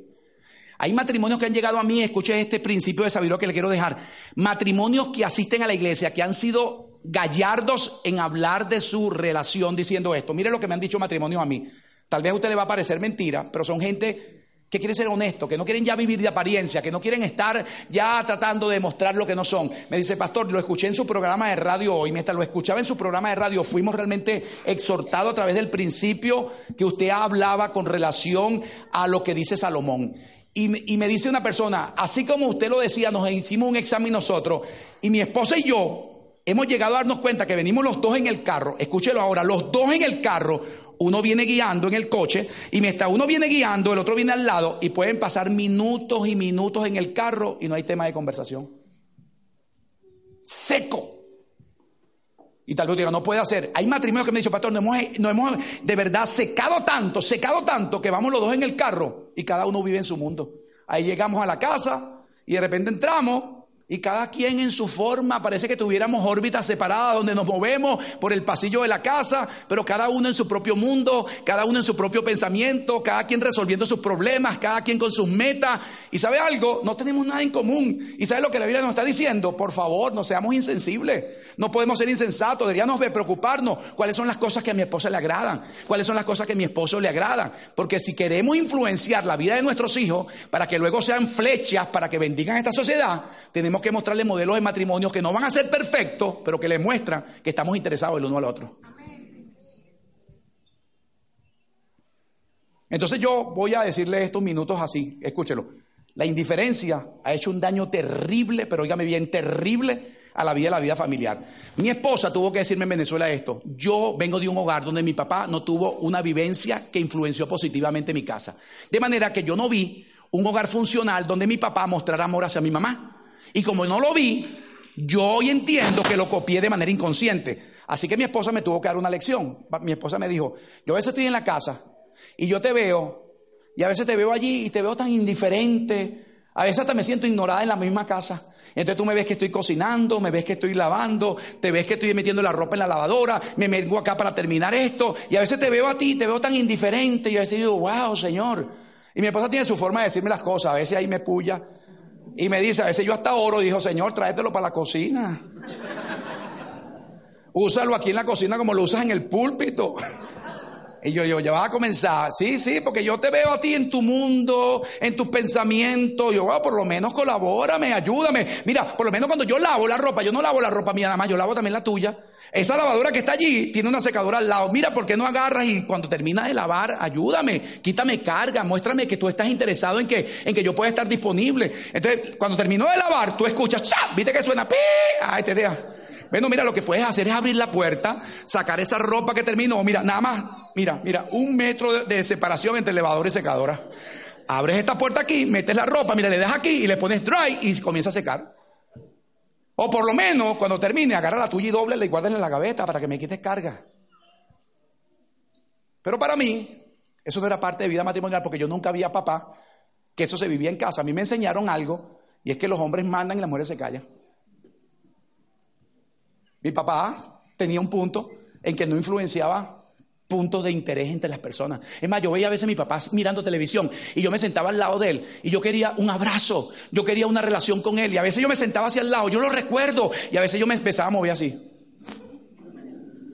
Hay matrimonios que han llegado a mí, escuche este principio de sabiduría que le quiero dejar. Matrimonios que asisten a la iglesia, que han sido gallardos en hablar de su relación diciendo esto. Mire lo que me han dicho matrimonios a mí. Tal vez a usted le va a parecer mentira, pero son gente que quiere ser honesto, que no quieren ya vivir de apariencia, que no quieren estar ya tratando de demostrar lo que no son. Me dice, pastor, lo escuché en su programa de radio hoy, mientras lo escuchaba en su programa de radio, fuimos realmente exhortados a través del principio que usted hablaba con relación a lo que dice Salomón. Y, y me dice una persona, así como usted lo decía, nos hicimos un examen nosotros, y mi esposa y yo hemos llegado a darnos cuenta que venimos los dos en el carro, escúchelo ahora, los dos en el carro, uno viene guiando en el coche y mientras uno viene guiando, el otro viene al lado y pueden pasar minutos y minutos en el carro y no hay tema de conversación. Seco. Y tal vez diga, no puede hacer. Hay matrimonios que me dicen, pastor, no hemos, no hemos de verdad secado tanto, secado tanto que vamos los dos en el carro y cada uno vive en su mundo. Ahí llegamos a la casa y de repente entramos Y cada quien en su forma, parece que tuviéramos órbitas separadas donde nos movemos por el pasillo de la casa, pero cada uno en su propio mundo, cada uno en su propio pensamiento, cada quien resolviendo sus problemas, cada quien con sus metas. Y sabe algo, no tenemos nada en común. Y sabe lo que la Biblia nos está diciendo, por favor, no seamos insensibles. No podemos ser insensatos, deberíamos preocuparnos cuáles son las cosas que a mi esposa le agradan, cuáles son las cosas que a mi esposo le agradan. Porque si queremos influenciar la vida de nuestros hijos para que luego sean flechas, para que bendigan esta sociedad, tenemos que mostrarles modelos de matrimonio que no van a ser perfectos, pero que les muestran que estamos interesados el uno al otro. Entonces yo voy a decirle estos minutos así, escúchelo. La indiferencia ha hecho un daño terrible, pero óigame bien, terrible a la vida de la vida familiar. Mi esposa tuvo que decirme en Venezuela esto. Yo vengo de un hogar donde mi papá no tuvo una vivencia que influenció positivamente mi casa. De manera que yo no vi un hogar funcional donde mi papá mostrara amor hacia mi mamá. Y como no lo vi, yo hoy entiendo que lo copié de manera inconsciente. Así que mi esposa me tuvo que dar una lección. Mi esposa me dijo, yo a veces estoy en la casa y yo te veo, y a veces te veo allí y te veo tan indiferente, a veces hasta me siento ignorada en la misma casa. Entonces tú me ves que estoy cocinando, me ves que estoy lavando, te ves que estoy metiendo la ropa en la lavadora, me vengo acá para terminar esto, y a veces te veo a ti, te veo tan indiferente, y a veces digo, wow, Señor. Y mi esposa tiene su forma de decirme las cosas, a veces ahí me puya, y me dice, a veces yo hasta oro, dijo, Señor, tráetelo para la cocina. (laughs) Úsalo aquí en la cocina como lo usas en el púlpito. Y yo, yo, ya vas a comenzar. Sí, sí, porque yo te veo a ti en tu mundo, en tus pensamientos. Yo, por lo menos colabórame, ayúdame. Mira, por lo menos cuando yo lavo la ropa, yo no lavo la ropa mía nada más, yo lavo también la tuya. Esa lavadora que está allí tiene una secadora al lado. Mira, ¿por qué no agarras y cuando terminas de lavar, ayúdame, quítame carga, muéstrame que tú estás interesado en que, en que yo pueda estar disponible? Entonces, cuando terminó de lavar, tú escuchas, ¡chap! ¿Viste que suena? ¡Pi! Ay, te deja. Bueno, mira, lo que puedes hacer es abrir la puerta, sacar esa ropa que terminó. Mira, nada más, mira, mira, un metro de, separación entre elevador y secadora. Abres esta puerta aquí, metes la ropa, mira, le das aquí y le pones dry y comienza a secar. O por lo menos, cuando termine, agarra la tuya y doble y guarda en la gaveta para que me quites carga. Pero para mí, eso no era parte de vida matrimonial porque yo nunca vi a papá que eso se vivía en casa. A mí me enseñaron algo y es que los hombres mandan y las mujeres se callan. Mi papá tenía un punto en que no influenciaba puntos de interés entre las personas. Es más, yo veía a veces a mi papá mirando televisión y yo me sentaba al lado de él y yo quería un abrazo, yo quería una relación con él y a veces yo me sentaba hacia al lado, yo lo recuerdo y a veces yo me empezaba a mover así.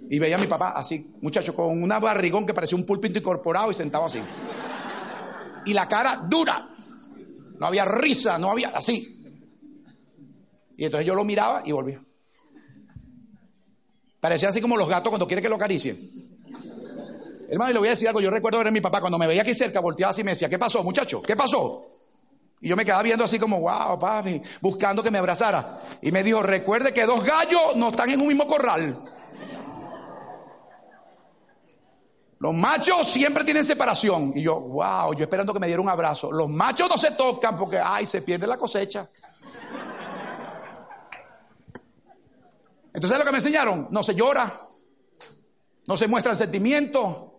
Y veía a mi papá así, muchacho, con una barrigón que parecía un púlpito incorporado y sentado así. Y la cara dura. No había risa, no había así. Y entonces yo lo miraba y volvía. Parecía así como los gatos cuando quieren que lo acaricien. Hermano, y le voy a decir algo. Yo recuerdo ver a mi papá cuando me veía aquí cerca, volteaba así y me decía, ¿qué pasó, muchacho? ¿Qué pasó? Y yo me quedaba viendo así como, wow, papi, buscando que me abrazara. Y me dijo, recuerde que dos gallos no están en un mismo corral. Los machos siempre tienen separación. Y yo, wow, yo esperando que me diera un abrazo. Los machos no se tocan porque, ay, se pierde la cosecha. Entonces, lo que me enseñaron? No se llora, no se muestra el sentimiento,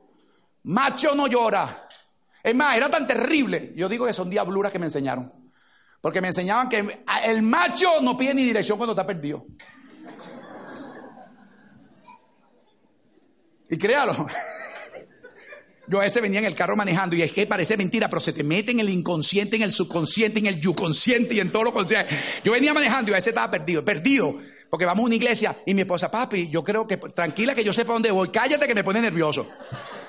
macho no llora. Es más, era tan terrible. Yo digo que son diabluras que me enseñaron. Porque me enseñaban que el macho no pide ni dirección cuando está perdido. Y créalo. (laughs) Yo a veces venía en el carro manejando y es que parece mentira, pero se te mete en el inconsciente, en el subconsciente, en el yuconsciente y en todo lo consciente. Yo venía manejando y a veces estaba perdido, perdido. Porque vamos a una iglesia y mi esposa, papi, yo creo que, tranquila que yo sepa dónde voy, cállate que me pone nervioso.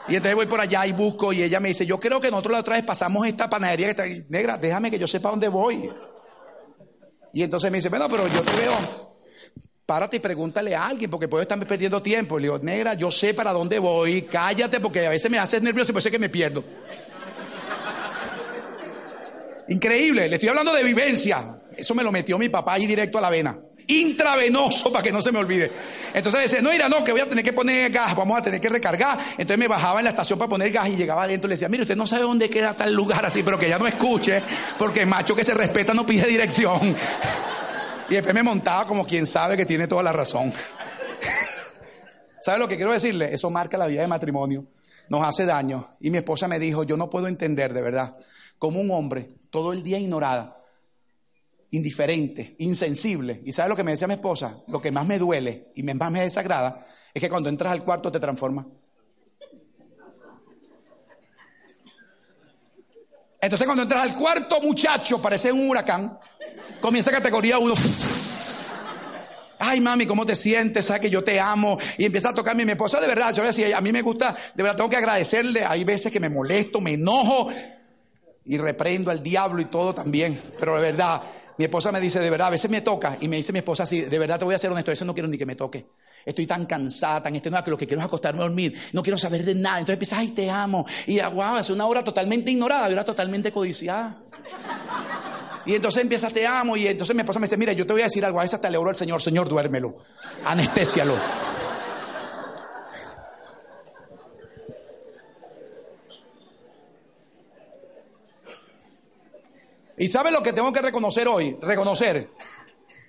Y entonces voy por allá y busco y ella me dice, yo creo que nosotros la otra vez pasamos esta panadería que está. Negra, déjame que yo sepa dónde voy. Y entonces me dice, bueno, pero yo te veo, párate y pregúntale a alguien porque puedo estar perdiendo tiempo. Le digo, negra, yo sé para dónde voy, cállate porque a veces me haces nervioso y puede ser que me pierdo. Increíble, le estoy hablando de vivencia. Eso me lo metió mi papá ahí directo a la vena intravenoso para que no se me olvide. Entonces dice, no, mira, no, que voy a tener que poner gas, vamos a tener que recargar. Entonces me bajaba en la estación para poner gas y llegaba adentro y le decía, mire, usted no sabe dónde queda tal lugar así, pero que ya no escuche, porque el macho que se respeta no pide dirección. (laughs) Y después me montaba como quien sabe que tiene toda la razón. (laughs) ¿Sabe lo que quiero decirle? Eso marca la vida de matrimonio, nos hace daño. Y mi esposa me dijo, yo no puedo entender de verdad cómo un hombre todo el día ignorada indiferente, insensible. ¿Y sabes lo que me decía mi esposa? Lo que más me duele y más me desagrada es que cuando entras al cuarto te transforma. Entonces cuando entras al cuarto muchacho, parece un huracán, comienza categoría 1. Ay, mami, ¿cómo te sientes? ¿Sabes que yo te amo? Y empieza a tocarme mi esposa, de verdad, yo le decía, a mí me gusta, de verdad tengo que agradecerle, hay veces que me molesto, me enojo y reprendo al diablo y todo también, pero de verdad, mi esposa me dice, de verdad, a veces me toca y me dice mi esposa así, de verdad te voy a ser honesto, a veces no quiero ni que me toque. Estoy tan cansada, tan extenuada que lo que quiero es acostarme a dormir. No quiero saber de nada. Entonces empiezas, ay, te amo. Y wow, hace una hora totalmente ignorada, y hora totalmente codiciada. Y entonces empieza, te amo. Y entonces mi esposa me dice, mira, yo te voy a decir algo. A veces hasta le oro al Señor, Señor, duérmelo. Anestésialo. ¿Y sabe lo que tengo que reconocer hoy? Reconocer.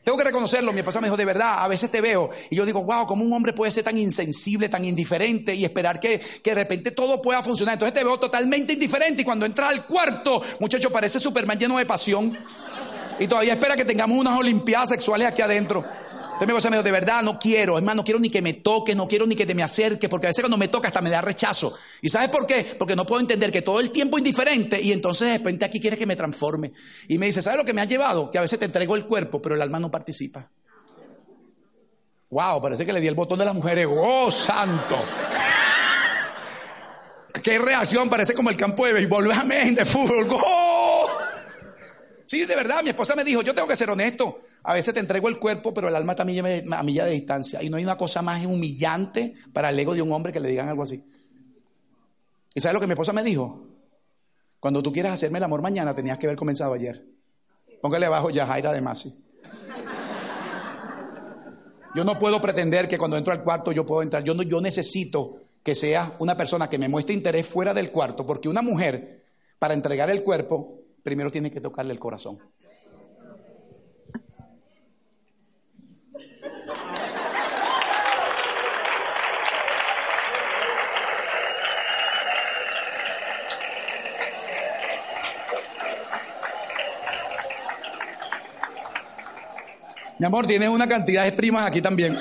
Tengo que reconocerlo. Mi esposa me dijo, de verdad, a veces te veo. Y yo digo, wow, ¿cómo un hombre puede ser tan insensible, tan indiferente y esperar que, que de repente todo pueda funcionar? Entonces te veo totalmente indiferente. Y cuando entras al cuarto, muchacho, parece Superman lleno de pasión. Y todavía espera que tengamos unas olimpiadas sexuales aquí adentro. Esposa me dijo, de verdad, no quiero, más, no quiero ni que me toques, no quiero ni que te me acerques, porque a veces cuando me toca hasta me da rechazo. ¿Y sabes por qué? Porque no puedo entender que todo el tiempo indiferente y entonces de repente aquí quieres que me transforme. Y me dice, ¿sabes lo que me ha llevado? Que a veces te entrego el cuerpo, pero el alma no participa. Wow, parece que le di el botón de las mujeres. ¡Oh, santo! ¡Qué reacción! Parece como el campo de béisbol. Amén, de fútbol. ¡Oh! Sí, de verdad, mi esposa me dijo, yo tengo que ser honesto. A veces te entrego el cuerpo, pero el alma también a milla de distancia. Y no hay una cosa más humillante para el ego de un hombre que le digan algo así. ¿Y sabes lo que mi esposa me dijo? Cuando tú quieras hacerme el amor mañana, tenías que haber comenzado ayer. Póngale abajo Yajaira de Masi. Yo no puedo pretender que cuando entro al cuarto yo puedo entrar. Yo, no, yo necesito que sea una persona que me muestre interés fuera del cuarto, porque una mujer, para entregar el cuerpo, primero tiene que tocarle el corazón. Mi amor, tienes una cantidad de primas aquí también.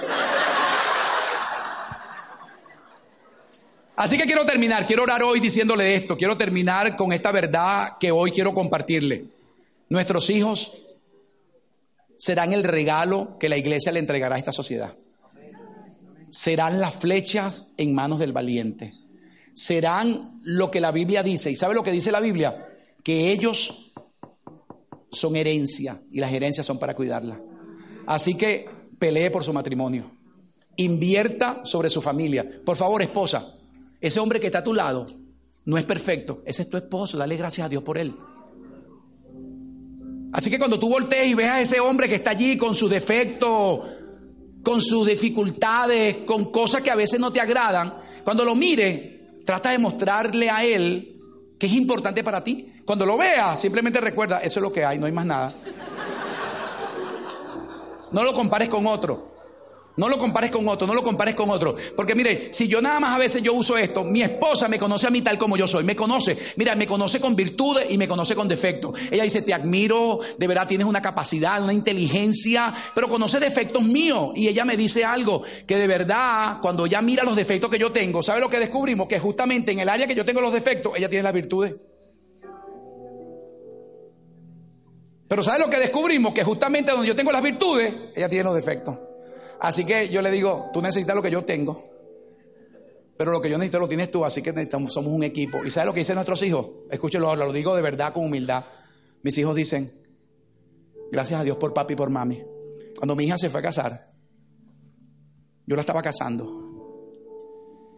Así que quiero terminar, quiero orar hoy diciéndole esto, quiero terminar con esta verdad que hoy quiero compartirle. Nuestros hijos serán el regalo que la iglesia le entregará a esta sociedad. Serán las flechas en manos del valiente. Serán lo que la Biblia dice. ¿Y sabe lo que dice la Biblia? Que ellos son herencia y las herencias son para cuidarla. Así que pelee por su matrimonio. Invierta sobre su familia. Por favor, esposa, ese hombre que está a tu lado no es perfecto. Ese es tu esposo. Dale gracias a Dios por él. Así que cuando tú voltees y ves a ese hombre que está allí con sus defectos, con sus dificultades, con cosas que a veces no te agradan, cuando lo mire, trata de mostrarle a él que es importante para ti. Cuando lo veas, simplemente recuerda, eso es lo que hay, no hay más nada. No lo compares con otro. No lo compares con otro, no lo compares con otro. Porque mire, si yo nada más a veces yo uso esto, mi esposa me conoce a mí tal como yo soy, me conoce, mira, me conoce con virtudes y me conoce con defectos. Ella dice, te admiro, de verdad tienes una capacidad, una inteligencia, pero conoce defectos míos. Y ella me dice algo, que de verdad, cuando ella mira los defectos que yo tengo, ¿sabe lo que descubrimos? Que justamente en el área que yo tengo los defectos, ella tiene las virtudes. Pero ¿sabes lo que descubrimos? Que justamente donde yo tengo las virtudes, ella tiene los defectos. Así que yo le digo, tú necesitas lo que yo tengo, pero lo que yo necesito lo tienes tú, así que necesitamos, somos un equipo. ¿Y sabes lo que dicen nuestros hijos? Escúchelo ahora, lo digo de verdad, con humildad. Mis hijos dicen, gracias a Dios por papi y por mami. Cuando mi hija se fue a casar, yo la estaba casando.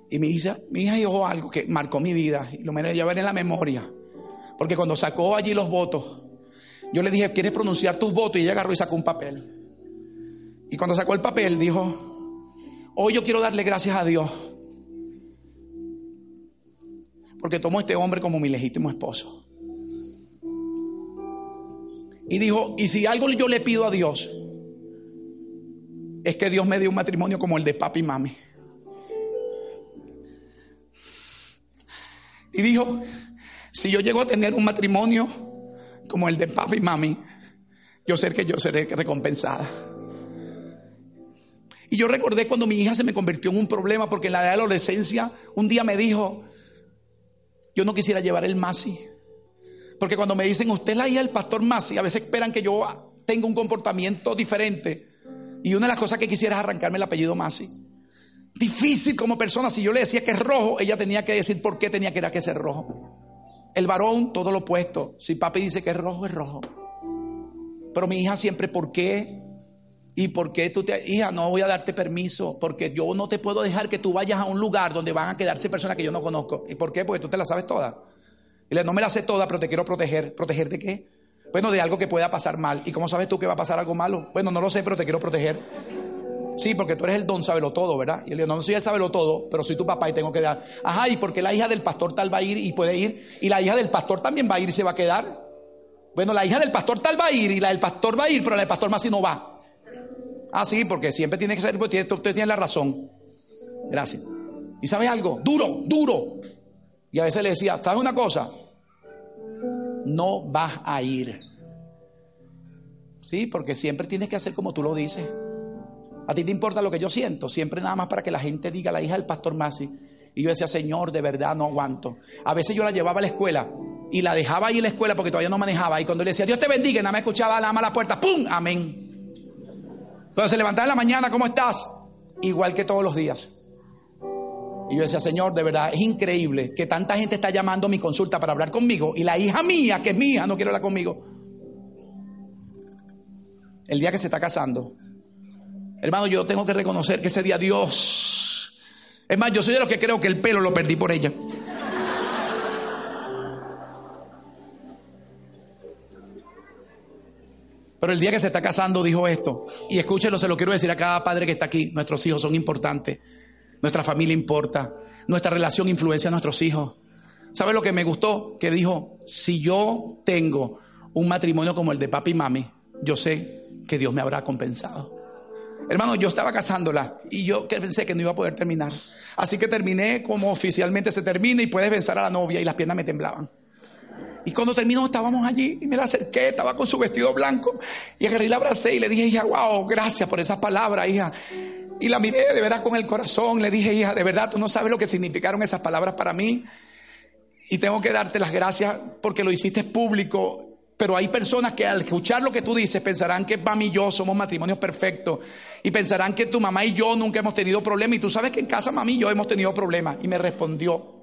Y mi hija, mi hija dijo algo que marcó mi vida y lo me lo ver en la memoria. Porque cuando sacó allí los votos, yo le dije, ¿quieres pronunciar tus votos? Y ella agarró y sacó un papel. Y cuando sacó el papel dijo, hoy yo quiero darle gracias a Dios. Porque tomo a este hombre como mi legítimo esposo. Y dijo, y si algo yo le pido a Dios, es que Dios me dé un matrimonio como el de papi y mami. Y dijo, si yo llego a tener un matrimonio como el de papi y mami, yo sé que yo seré recompensada. Y yo recordé cuando mi hija se me convirtió en un problema porque en la edad de la adolescencia un día me dijo, yo no quisiera llevar el Masi. Porque cuando me dicen, usted es la hija del pastor Masi, a veces esperan que yo tenga un comportamiento diferente. Y una de las cosas que quisiera es arrancarme el apellido Masi. Difícil como persona. Si yo le decía que es rojo, ella tenía que decir por qué tenía que, era que ser rojo. El varón, todo lo opuesto. Si papi dice que es rojo, es rojo. Pero mi hija siempre, ¿por qué? ¿Y por qué tú te... Hija, no voy a darte permiso, porque yo no te puedo dejar que tú vayas a un lugar donde van a quedarse personas que yo no conozco. ¿Y por qué? Porque tú te la sabes toda. Y le no me la sé toda, pero te quiero proteger. ¿Proteger de qué? Bueno, de algo que pueda pasar mal. ¿Y cómo sabes tú que va a pasar algo malo? Bueno, no lo sé, pero te quiero proteger. Sí, porque tú eres el don sabelo todo, ¿verdad? Y él dijo, no, soy el sabelo todo, pero soy tu papá y tengo que dar. Ajá, y porque la hija del pastor tal va a ir y puede ir, y la hija del pastor también va a ir y se va a quedar. Bueno, la hija del pastor tal va a ir y la del pastor va a ir, pero la del pastor más si no va. Ah, sí, porque siempre tiene que ser, porque usted tiene la razón. Gracias. ¿Y sabes algo? Duro, duro. Y a veces le decía, ¿sabes una cosa? No vas a ir. Sí, porque siempre tienes que hacer como tú lo dices. A ti te importa lo que yo siento, siempre nada más para que la gente diga la hija del pastor Masi. Y yo decía, Señor, de verdad no aguanto. A veces yo la llevaba a la escuela y la dejaba ahí en la escuela porque todavía no manejaba. Y cuando le decía, Dios te bendiga, nada me escuchaba la mala puerta, ¡pum! Amén. Cuando se levantaba en la mañana, ¿cómo estás? Igual que todos los días. Y yo decía, Señor, de verdad, es increíble que tanta gente está llamando a mi consulta para hablar conmigo y la hija mía, que es hija, no quiere hablar conmigo. El día que se está casando. Hermano, yo tengo que reconocer que ese día Dios... Es más, yo soy de los que creo que el pelo lo perdí por ella. Pero el día que se está casando dijo esto. Y escúchelo, se lo quiero decir a cada padre que está aquí. Nuestros hijos son importantes. Nuestra familia importa. Nuestra relación influencia a nuestros hijos. ¿Sabe lo que me gustó? Que dijo, si yo tengo un matrimonio como el de papi y mami, yo sé que Dios me habrá compensado. Hermano, yo estaba casándola y yo pensé que no iba a poder terminar. Así que terminé como oficialmente se termina y puedes pensar a la novia y las piernas me temblaban. Y cuando terminó estábamos allí y me la acerqué, estaba con su vestido blanco y agarré y la abracé y le dije, hija, wow, gracias por esas palabras, hija. Y la miré de verdad con el corazón, le dije, hija, de verdad tú no sabes lo que significaron esas palabras para mí. Y tengo que darte las gracias porque lo hiciste público. Pero hay personas que al escuchar lo que tú dices pensarán que mami y yo somos matrimonios perfectos. Y pensarán que tu mamá y yo nunca hemos tenido problemas. Y tú sabes que en casa mami y yo hemos tenido problemas. Y me respondió,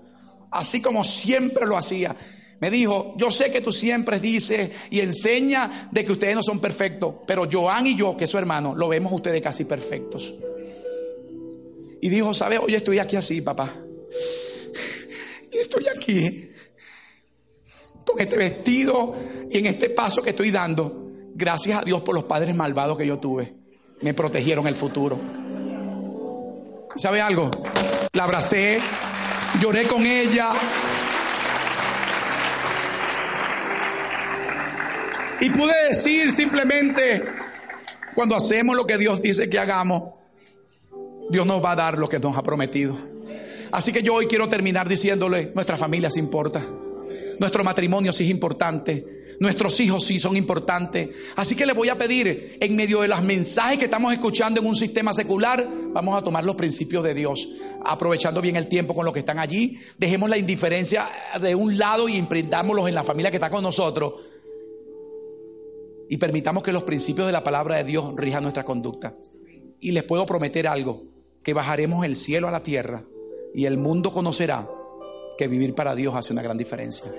así como siempre lo hacía. Me dijo, yo sé que tú siempre dices y enseña de que ustedes no son perfectos, pero Joan y yo, que es su hermano, lo vemos ustedes casi perfectos. Y dijo, ¿sabes? Hoy estoy aquí así, papá. Y estoy aquí con este vestido y en este paso que estoy dando. Gracias a Dios por los padres malvados que yo tuve. Me protegieron el futuro. ¿Sabe algo? La abracé, lloré con ella, Y pude decir simplemente, cuando hacemos lo que Dios dice que hagamos, Dios nos va a dar lo que nos ha prometido. Así que yo hoy quiero terminar diciéndole, nuestra familia sí importa, nuestro matrimonio sí es importante, nuestros hijos sí son importantes. Así que le voy a pedir, en medio de los mensajes que estamos escuchando en un sistema secular, vamos a tomar los principios de Dios, aprovechando bien el tiempo con los que están allí. Dejemos la indiferencia de un lado y imprintámoslos en la familia que está con nosotros y permitamos que los principios de la palabra de Dios rijan nuestra conducta. Y les puedo prometer algo, que bajaremos el cielo a la tierra y el mundo conocerá que vivir para Dios hace una gran diferencia.